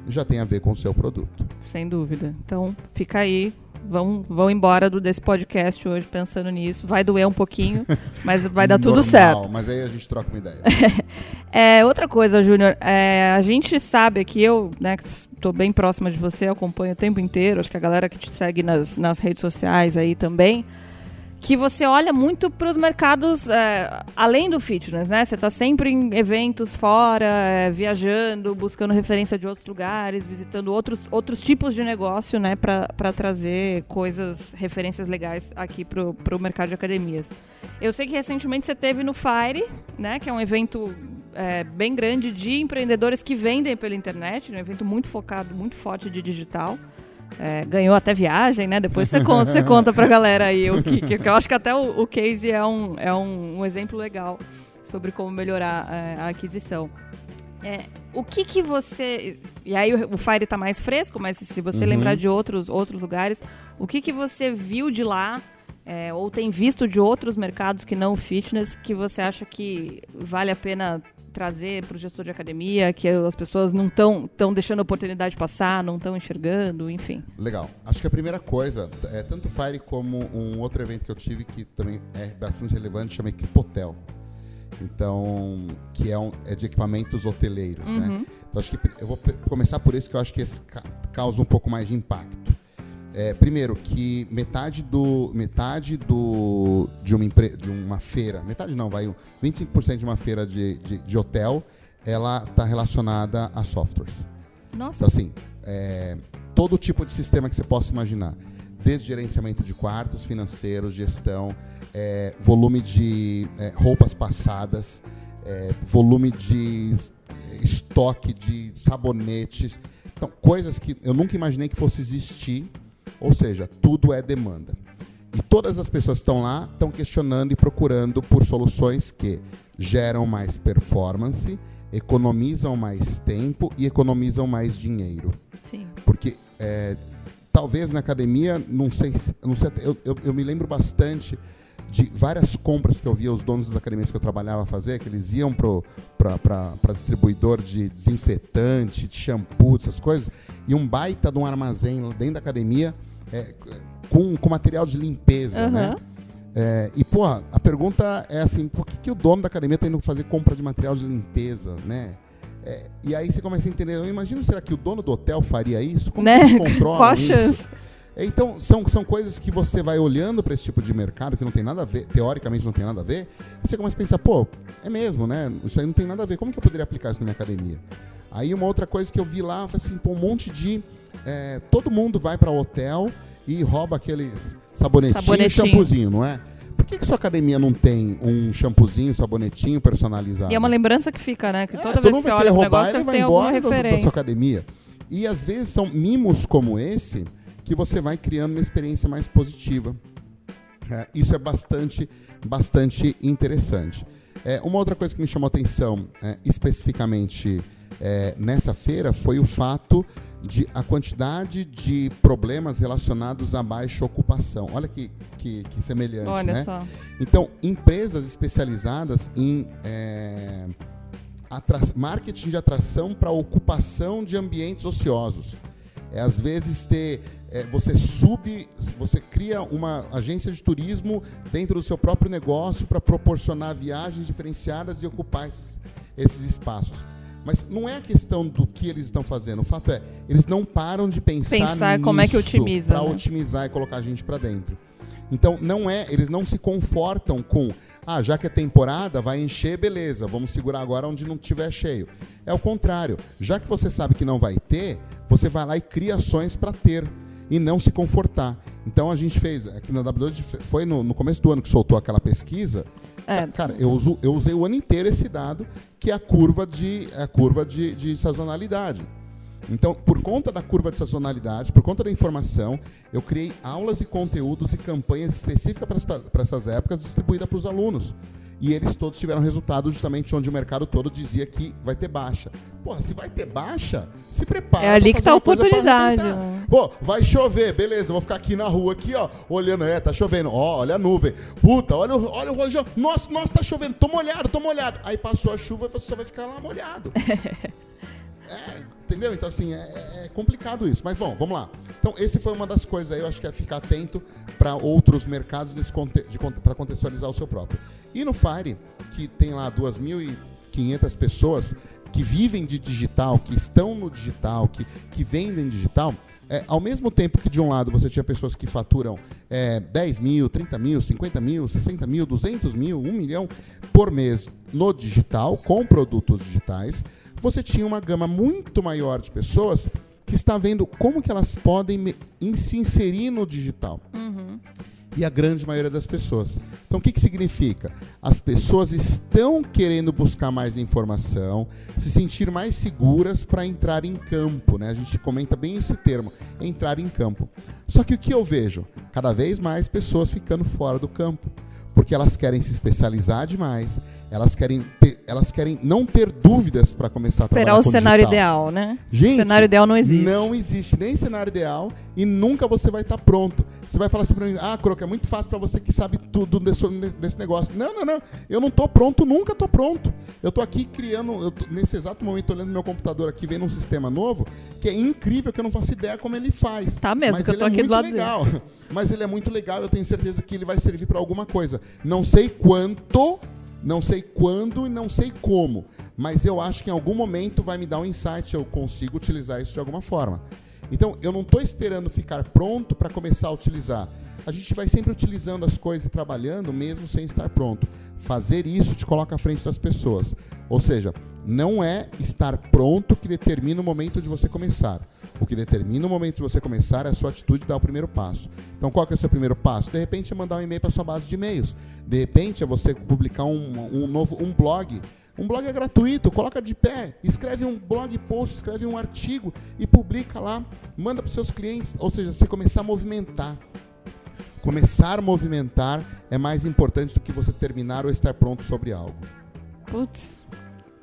Speaker 2: já tem a ver com o seu produto.
Speaker 1: Sem dúvida. Então, fica aí vão, vão embora do, desse podcast hoje pensando nisso. Vai doer um pouquinho, mas vai dar tudo
Speaker 2: Normal,
Speaker 1: certo.
Speaker 2: Mas aí a gente troca uma ideia.
Speaker 1: é, outra coisa, Júnior, é, a gente sabe que eu, né, estou bem próxima de você, acompanho o tempo inteiro, acho que a galera que te segue nas, nas redes sociais aí também que você olha muito para os mercados é, além do fitness, né? Você está sempre em eventos fora, é, viajando, buscando referência de outros lugares, visitando outros, outros tipos de negócio, né? Para trazer coisas, referências legais aqui para o mercado de academias. Eu sei que recentemente você teve no Fire, né? Que é um evento é, bem grande de empreendedores que vendem pela internet, um evento muito focado, muito forte de digital. É, ganhou até viagem, né? Depois você conta, você conta pra galera aí o que, que eu acho que até o, o case é, um, é um, um exemplo legal sobre como melhorar é, a aquisição. É, o que que você. E aí o, o Fire está mais fresco, mas se você uhum. lembrar de outros, outros lugares, o que que você viu de lá, é, ou tem visto de outros mercados que não fitness, que você acha que vale a pena trazer para o gestor de academia, que as pessoas não estão tão deixando a oportunidade passar, não estão enxergando, enfim.
Speaker 2: Legal. Acho que a primeira coisa, é tanto o Fire como um outro evento que eu tive que também é bastante relevante, chama Equipotel. Então, que é, um, é de equipamentos hoteleiros, né? uhum. né? Então, acho que eu vou começar por isso que eu acho que esse causa um pouco mais de impacto. É, primeiro, que metade do metade do de uma, de uma feira, metade não, vai 25% de uma feira de, de, de hotel, ela está relacionada a softwares.
Speaker 1: Nossa.
Speaker 2: Então, assim, é, todo tipo de sistema que você possa imaginar, desde gerenciamento de quartos, financeiros, gestão, é, volume de é, roupas passadas, é, volume de estoque de sabonetes, então coisas que eu nunca imaginei que fosse existir ou seja, tudo é demanda. E todas as pessoas que estão lá estão questionando e procurando por soluções que geram mais performance, economizam mais tempo e economizam mais dinheiro.
Speaker 1: Sim.
Speaker 2: Porque é, talvez na academia, não sei, não sei eu, eu, eu, me lembro bastante de várias compras que eu via os donos das academias que eu trabalhava fazer, que eles iam para distribuidor de desinfetante, de shampoo, essas coisas, e um baita de um armazém dentro da academia é, com, com material de limpeza, uhum. né? É, e, pô, a pergunta é assim, por que, que o dono da academia está indo fazer compra de material de limpeza, né? É, e aí você começa a entender, eu imagino, será que o dono do hotel faria isso? Como
Speaker 1: né?
Speaker 2: que controla
Speaker 1: Qual a
Speaker 2: isso?
Speaker 1: chance?
Speaker 2: Então, são, são coisas que você vai olhando para esse tipo de mercado, que não tem nada a ver, teoricamente não tem nada a ver, e você começa a pensar, pô, é mesmo, né? Isso aí não tem nada a ver, como que eu poderia aplicar isso na minha academia? Aí uma outra coisa que eu vi lá, foi assim, pô, um monte de. É, todo mundo vai para hotel e rouba aqueles sabonetinhos
Speaker 1: Sabonetinho.
Speaker 2: e shampoozinho, não é? Por que, que sua academia não tem um shampoozinho, sabonetinho personalizado?
Speaker 1: E é uma lembrança que fica, né? Que
Speaker 2: É,
Speaker 1: toda
Speaker 2: todo
Speaker 1: vez
Speaker 2: mundo
Speaker 1: que você olha negócio,
Speaker 2: ele vai
Speaker 1: tem
Speaker 2: embora do- da sua academia. E às vezes são mimos como esse que você vai criando uma experiência mais positiva. É, isso é bastante, bastante interessante. É, uma outra coisa que me chamou a atenção, é, especificamente é, nessa feira, foi o fato de a quantidade de problemas relacionados à baixa ocupação. Olha que, que, que semelhante,
Speaker 1: Olha
Speaker 2: né?
Speaker 1: só.
Speaker 2: Então, empresas especializadas em é, marketing de atração para ocupação de ambientes ociosos. É, às vezes ter é, você sub, você cria uma agência de turismo dentro do seu próprio negócio para proporcionar viagens diferenciadas e ocupar esses, esses espaços. Mas não é a questão do que eles estão fazendo. O fato é, eles não param de pensar,
Speaker 1: Pensar como é que otimiza,
Speaker 2: para
Speaker 1: né?
Speaker 2: otimizar e colocar a gente para dentro. Então não é, eles não se confortam com, ah, já que é temporada, vai encher, beleza, vamos segurar agora onde não tiver cheio. É o contrário. Já que você sabe que não vai ter, você vai lá e cria ações para ter e não se confortar. Então a gente fez, aqui na W2 foi no, no começo do ano que soltou aquela pesquisa.
Speaker 1: É.
Speaker 2: Cara, eu, uso, eu usei o ano inteiro esse dado, que é a curva de, a curva de, de sazonalidade. Então, por conta da curva de sazonalidade, por conta da informação, eu criei aulas e conteúdos e campanhas específicas para essas épocas distribuídas para os alunos. E eles todos tiveram resultado justamente onde o mercado todo dizia que vai ter baixa. Porra, se vai ter baixa, se prepara.
Speaker 1: É ali que tá
Speaker 2: fazer
Speaker 1: a oportunidade, né?
Speaker 2: Pô, vai chover, beleza, vou ficar aqui na rua, aqui, ó, olhando, é, tá chovendo, ó, olha a nuvem. Puta, olha, o- olha o rojão, nossa, nossa, tá chovendo, tô molhado, tô molhado. Aí passou a chuva e você só vai ficar lá molhado. É, entendeu? Então, assim, é, é complicado isso. Mas, bom, vamos lá. Então, esse foi uma das coisas aí, eu acho que é ficar atento para outros mercados para contextualizar o seu próprio. E no Fire, que tem lá 2.500 pessoas que vivem de digital, que estão no digital, que, que vendem digital, é, ao mesmo tempo que de um lado você tinha pessoas que faturam é, 10 mil, 30 mil, 50 mil, 60 mil, 200 mil, 1 milhão por mês no digital, com produtos digitais, você tinha uma gama muito maior de pessoas que está vendo como que elas podem se inserir no digital. E a grande maioria das pessoas. Então, o que, que significa? As pessoas estão querendo buscar mais informação, se sentir mais seguras para entrar em campo. Né? A gente comenta bem esse termo, entrar em campo. Só que o que eu vejo? Cada vez mais pessoas ficando fora do campo. Porque elas querem se especializar demais, elas querem, ter- elas querem não ter dúvidas para começar a
Speaker 1: Esperar
Speaker 2: trabalhar
Speaker 1: o
Speaker 2: com
Speaker 1: cenário
Speaker 2: digital.
Speaker 1: ideal, né?
Speaker 2: Gente,
Speaker 1: o cenário ideal não existe.
Speaker 2: Não existe nem cenário ideal e nunca você vai estar pronto. Você vai falar assim pra mim, ah, Croco, é muito fácil para você que sabe tudo desse, desse negócio. Não, não, não. Eu não tô pronto, nunca tô pronto. Eu tô aqui criando, eu tô, nesse exato momento, olhando meu computador aqui, vendo um sistema novo, que é incrível, que eu não faço ideia como ele faz.
Speaker 1: Tá mesmo,
Speaker 2: Mas
Speaker 1: que eu tô
Speaker 2: é
Speaker 1: aqui do lado dele.
Speaker 2: legal. Mas ele é muito legal, eu tenho certeza que ele vai servir para alguma coisa. Não sei quanto, não sei quando e não sei como, mas eu acho que em algum momento vai me dar um insight, eu consigo utilizar isso de alguma forma. Então, eu não estou esperando ficar pronto para começar a utilizar. A gente vai sempre utilizando as coisas e trabalhando mesmo sem estar pronto. Fazer isso te coloca à frente das pessoas. Ou seja, não é estar pronto que determina o momento de você começar. O que determina o momento de você começar é a sua atitude de dar o primeiro passo. Então, qual é o seu primeiro passo? De repente, é mandar um e-mail para sua base de e-mails. De repente, é você publicar um, um novo um blog. Um blog é gratuito, coloca de pé, escreve um blog post, escreve um artigo e publica lá, manda para os seus clientes, ou seja, você começar a movimentar. Começar a movimentar é mais importante do que você terminar ou estar pronto sobre algo.
Speaker 1: Putz.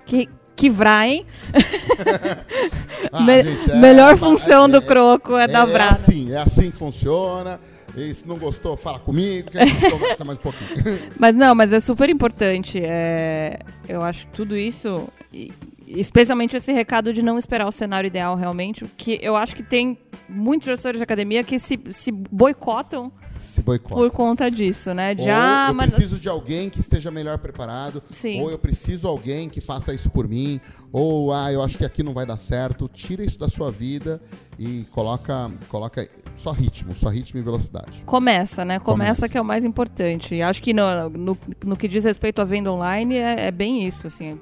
Speaker 1: Que, que vrá, hein?
Speaker 2: Ah,
Speaker 1: Me-
Speaker 2: gente, é-
Speaker 1: melhor
Speaker 2: é-
Speaker 1: função
Speaker 2: é-
Speaker 1: do croco é, da
Speaker 2: é
Speaker 1: vrá. né?
Speaker 2: assim, é assim que funciona. E se não gostou, fala comigo, que conversa mais um pouquinho.
Speaker 1: Mas não, mas é super importante. É, eu acho tudo isso, e- especialmente esse recado de não esperar o cenário ideal realmente, que eu acho que tem muitos gestores de academia que se, se boicotam
Speaker 2: se boicota.
Speaker 1: por conta disso, né? De,
Speaker 2: Ou
Speaker 1: ah,
Speaker 2: eu
Speaker 1: mas-
Speaker 2: preciso de alguém que esteja melhor preparado.
Speaker 1: Sim.
Speaker 2: Ou eu preciso de alguém que faça isso por mim. Ou, ah, eu acho que aqui não vai dar certo. Tira isso da sua vida e coloca, coloca só ritmo, só ritmo e velocidade.
Speaker 1: Começa, né? Começa,
Speaker 2: Começa.
Speaker 1: que é o mais importante. E acho que no, no, no que diz respeito à venda online é, é bem isso, assim.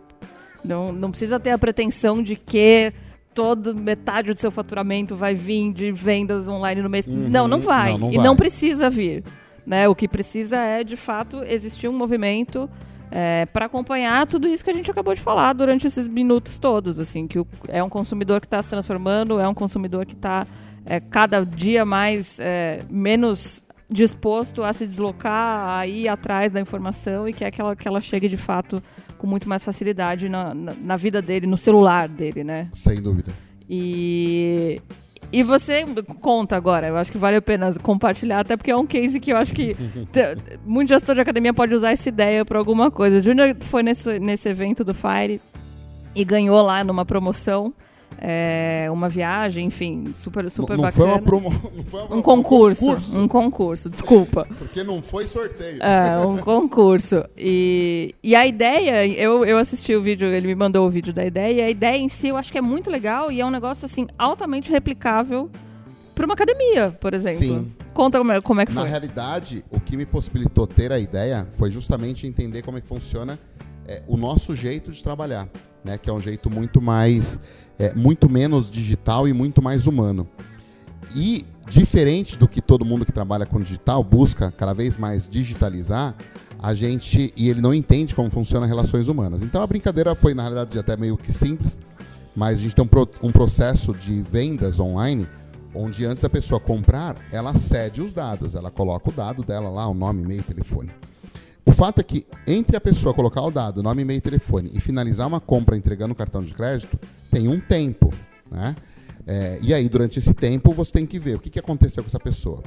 Speaker 1: Não, não precisa ter a pretensão de que todo metade do seu faturamento vai vir de vendas online no mês.
Speaker 2: Uhum.
Speaker 1: Não, não vai.
Speaker 2: Não, não
Speaker 1: e
Speaker 2: vai.
Speaker 1: não precisa vir. Né? O que precisa é, de fato, existir um movimento para acompanhar tudo isso que a gente acabou de falar durante esses minutos todos. assim Que o- é um consumidor que está se transformando, é um consumidor que está é, cada dia mais é, menos disposto a se deslocar, a ir atrás da informação e quer que ela, que ela chegue de fato com muito mais facilidade na, na, na vida dele, no celular dele, né?
Speaker 2: Sem dúvida.
Speaker 1: E, e você conta agora, eu acho que vale a pena compartilhar, até porque é um case que eu acho que muito gestor de academia pode usar essa ideia para alguma coisa. O Júnior foi nesse, nesse evento do Fire e ganhou lá numa promoção é, uma viagem, enfim, super, super
Speaker 2: não, não
Speaker 1: bacana.
Speaker 2: foi uma promo, não foi uma-
Speaker 1: Um concurso,
Speaker 2: concurso,
Speaker 1: um concurso, desculpa.
Speaker 2: Porque não foi sorteio.
Speaker 1: É, um concurso. E, e a ideia, eu, eu assisti o vídeo, ele me mandou o vídeo da ideia, e a ideia em si eu acho que é muito legal e é um negócio, assim, altamente replicável para uma academia, por exemplo.
Speaker 2: Sim.
Speaker 1: Conta como é, como é que
Speaker 2: Na
Speaker 1: foi.
Speaker 2: realidade, o que me possibilitou ter a ideia foi justamente entender como é que funciona é, o nosso jeito de trabalhar, né? Que é um jeito muito mais, é, muito menos digital e muito mais humano. E diferente do que todo mundo que trabalha com digital busca cada vez mais digitalizar, a gente e ele não entende como funcionam relações humanas. Então a brincadeira foi na realidade até meio que simples, mas a gente tem um, pro- um processo de vendas online onde antes da pessoa comprar, ela cede os dados, ela coloca o dado dela lá, o nome, e-mail, telefone. O fato é que entre a pessoa colocar o dado, nome, e-mail, telefone e finalizar uma compra entregando o cartão de crédito, tem um tempo, né? É, e aí, durante esse tempo, você tem que ver o que, que aconteceu com essa pessoa.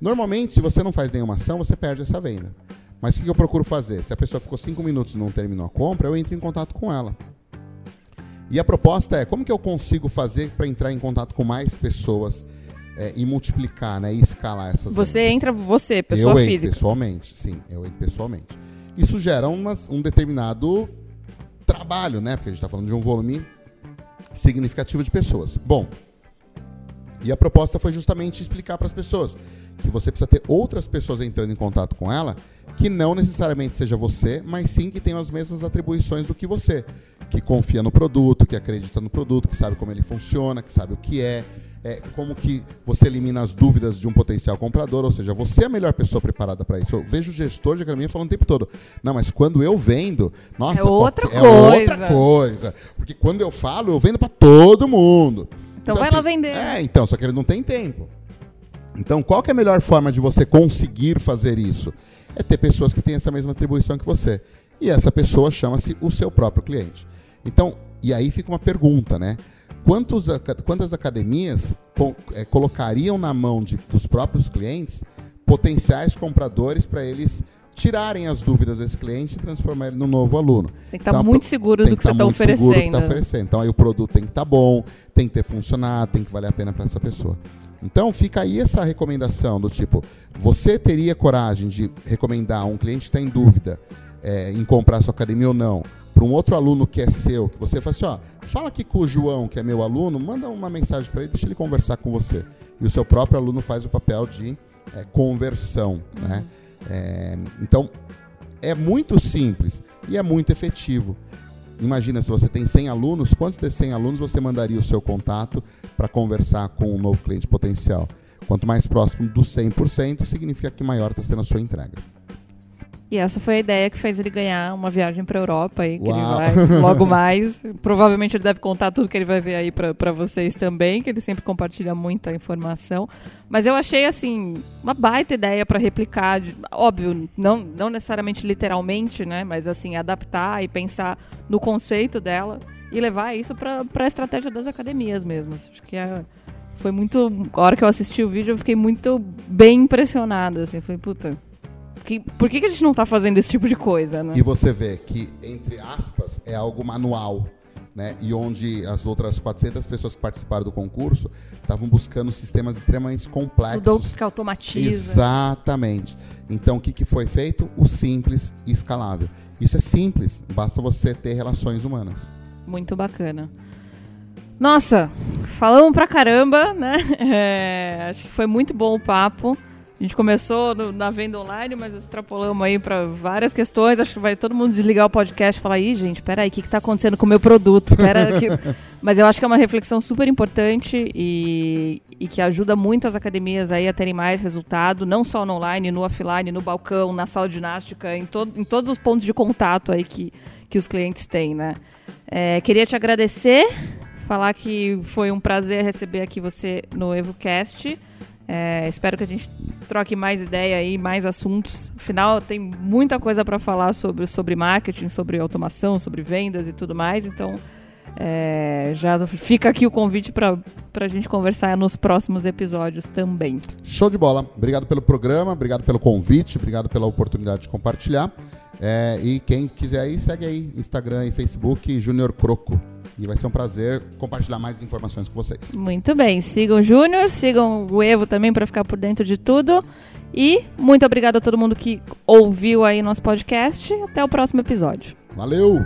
Speaker 2: Normalmente, se você não faz nenhuma ação, você perde essa venda. Mas o que, que eu procuro fazer? Se a pessoa ficou cinco minutos e não terminou a compra, eu entro em contato com ela. E a proposta é, como que eu consigo fazer para entrar em contato com mais pessoas é, e multiplicar, né, e escalar essas
Speaker 1: Você entra, você, pessoa
Speaker 2: eu entro
Speaker 1: física.
Speaker 2: pessoalmente, sim, eu entro pessoalmente. Isso gera umas- um determinado trabalho, né? Porque a gente está falando de um volume significativo de pessoas. Bom, e a proposta foi justamente explicar para as pessoas que você precisa ter outras pessoas entrando em contato com ela que não necessariamente seja você, mas sim que tenham as mesmas atribuições do que você, que confia no produto, que acredita no produto, que sabe como ele funciona, que sabe o que é, é, como que você elimina as dúvidas de um potencial comprador, ou seja, você é a melhor pessoa preparada para isso. Eu vejo o gestor de academia falando o tempo todo, não, mas quando eu vendo, nossa,
Speaker 1: É outra
Speaker 2: é
Speaker 1: coisa."
Speaker 2: outra coisa, porque quando eu falo, eu vendo para todo mundo.
Speaker 1: Então vai lá vender.
Speaker 2: É, então, só que ele não tem tempo. Então, qual é a melhor forma de você conseguir fazer isso? É ter pessoas que têm essa mesma atribuição que você. E essa pessoa chama-se o seu próprio cliente. Então, e aí fica uma pergunta, né? Quantos, quantas academias eh, colocariam na mão de, dos próprios clientes potenciais compradores para eles tirarem as dúvidas desse cliente e transformar ele num novo aluno?
Speaker 1: Tem que estar
Speaker 2: Então,
Speaker 1: muito
Speaker 2: pro-
Speaker 1: seguro
Speaker 2: tem
Speaker 1: do que você
Speaker 2: tá
Speaker 1: está
Speaker 2: muito seguro que
Speaker 1: oferecendo.
Speaker 2: tá oferecendo. Então aí o produto tem que estar bom, tem que ter funcionado, tem que valer a pena para essa pessoa. Então fica aí essa recomendação do tipo, você teria coragem de recomendar a um cliente que está em dúvida é, em comprar sua academia ou não, para um outro aluno que é seu, que você fala assim, ó, fala aqui com o João, que é meu aluno, manda uma mensagem para ele, deixa ele conversar com você. E o seu próprio aluno faz o papel de é, conversão, né? É, então, é muito simples e é muito efetivo. Imagina se você tem 100 alunos, quantos desses 100 alunos você mandaria o seu contato para conversar com um novo cliente potencial? Quanto mais próximo do 100%, significa que maior está sendo a sua entrega.
Speaker 1: E essa foi a ideia que fez ele ganhar uma viagem para Europa aí, que
Speaker 2: Uau.
Speaker 1: ele vai logo mais. Provavelmente ele deve contar tudo que ele vai ver aí para vocês também, que ele sempre compartilha muita informação. Mas eu achei assim uma baita ideia para replicar, de- óbvio, não não necessariamente literalmente, né, mas assim adaptar e pensar no conceito dela e levar isso para a estratégia das academias mesmo. Acho que é foi muito. A hora que eu assisti o vídeo, eu fiquei muito bem impressionada. Assim, falei, puta. Que, por que, que a gente não tá fazendo esse tipo de coisa, né?
Speaker 2: E você vê que, entre aspas, é algo manual. né? E onde as outras 400 pessoas que participaram do concurso estavam buscando sistemas extremamente complexos.
Speaker 1: Tudo que automatiza.
Speaker 2: Exatamente. Então, o que, que foi feito? O simples e escalável. Isso é simples, basta você ter relações humanas.
Speaker 1: Muito bacana. Nossa, falamos pra caramba, né? É, acho que foi muito bom o papo. A gente começou no, na venda online, mas extrapolamos aí para várias questões. Acho que vai todo mundo desligar o podcast e falar: ih, gente, peraí, o que, está acontecendo com o meu produto? Pera, que... Mas eu acho que é uma reflexão super importante e, e que ajuda muito as academias aí a terem mais resultado, não só no online, no offline, no balcão, na sala de ginástica, em, to em todos os pontos de contato aí que, que os clientes têm, né? É, queria te agradecer, falar que foi um prazer receber aqui você no EvoCast. É, espero que a gente troque mais ideia aí, mais assuntos. Afinal, tem muita coisa para falar sobre, sobre marketing, sobre automação, sobre vendas e tudo mais. Então, é, já fica aqui o convite para a gente conversar nos próximos episódios também.
Speaker 2: Show de bola. Obrigado pelo programa, obrigado pelo convite, obrigado pela oportunidade de compartilhar. É, e quem quiser aí, segue aí Instagram e Facebook Júnior Croco. E vai ser um prazer compartilhar mais informações com vocês.
Speaker 1: Muito bem. Sigam o Júnior, sigam o Evo também para ficar por dentro de tudo. E muito obrigado a todo mundo que ouviu aí nosso podcast. Até o próximo episódio.
Speaker 2: Valeu!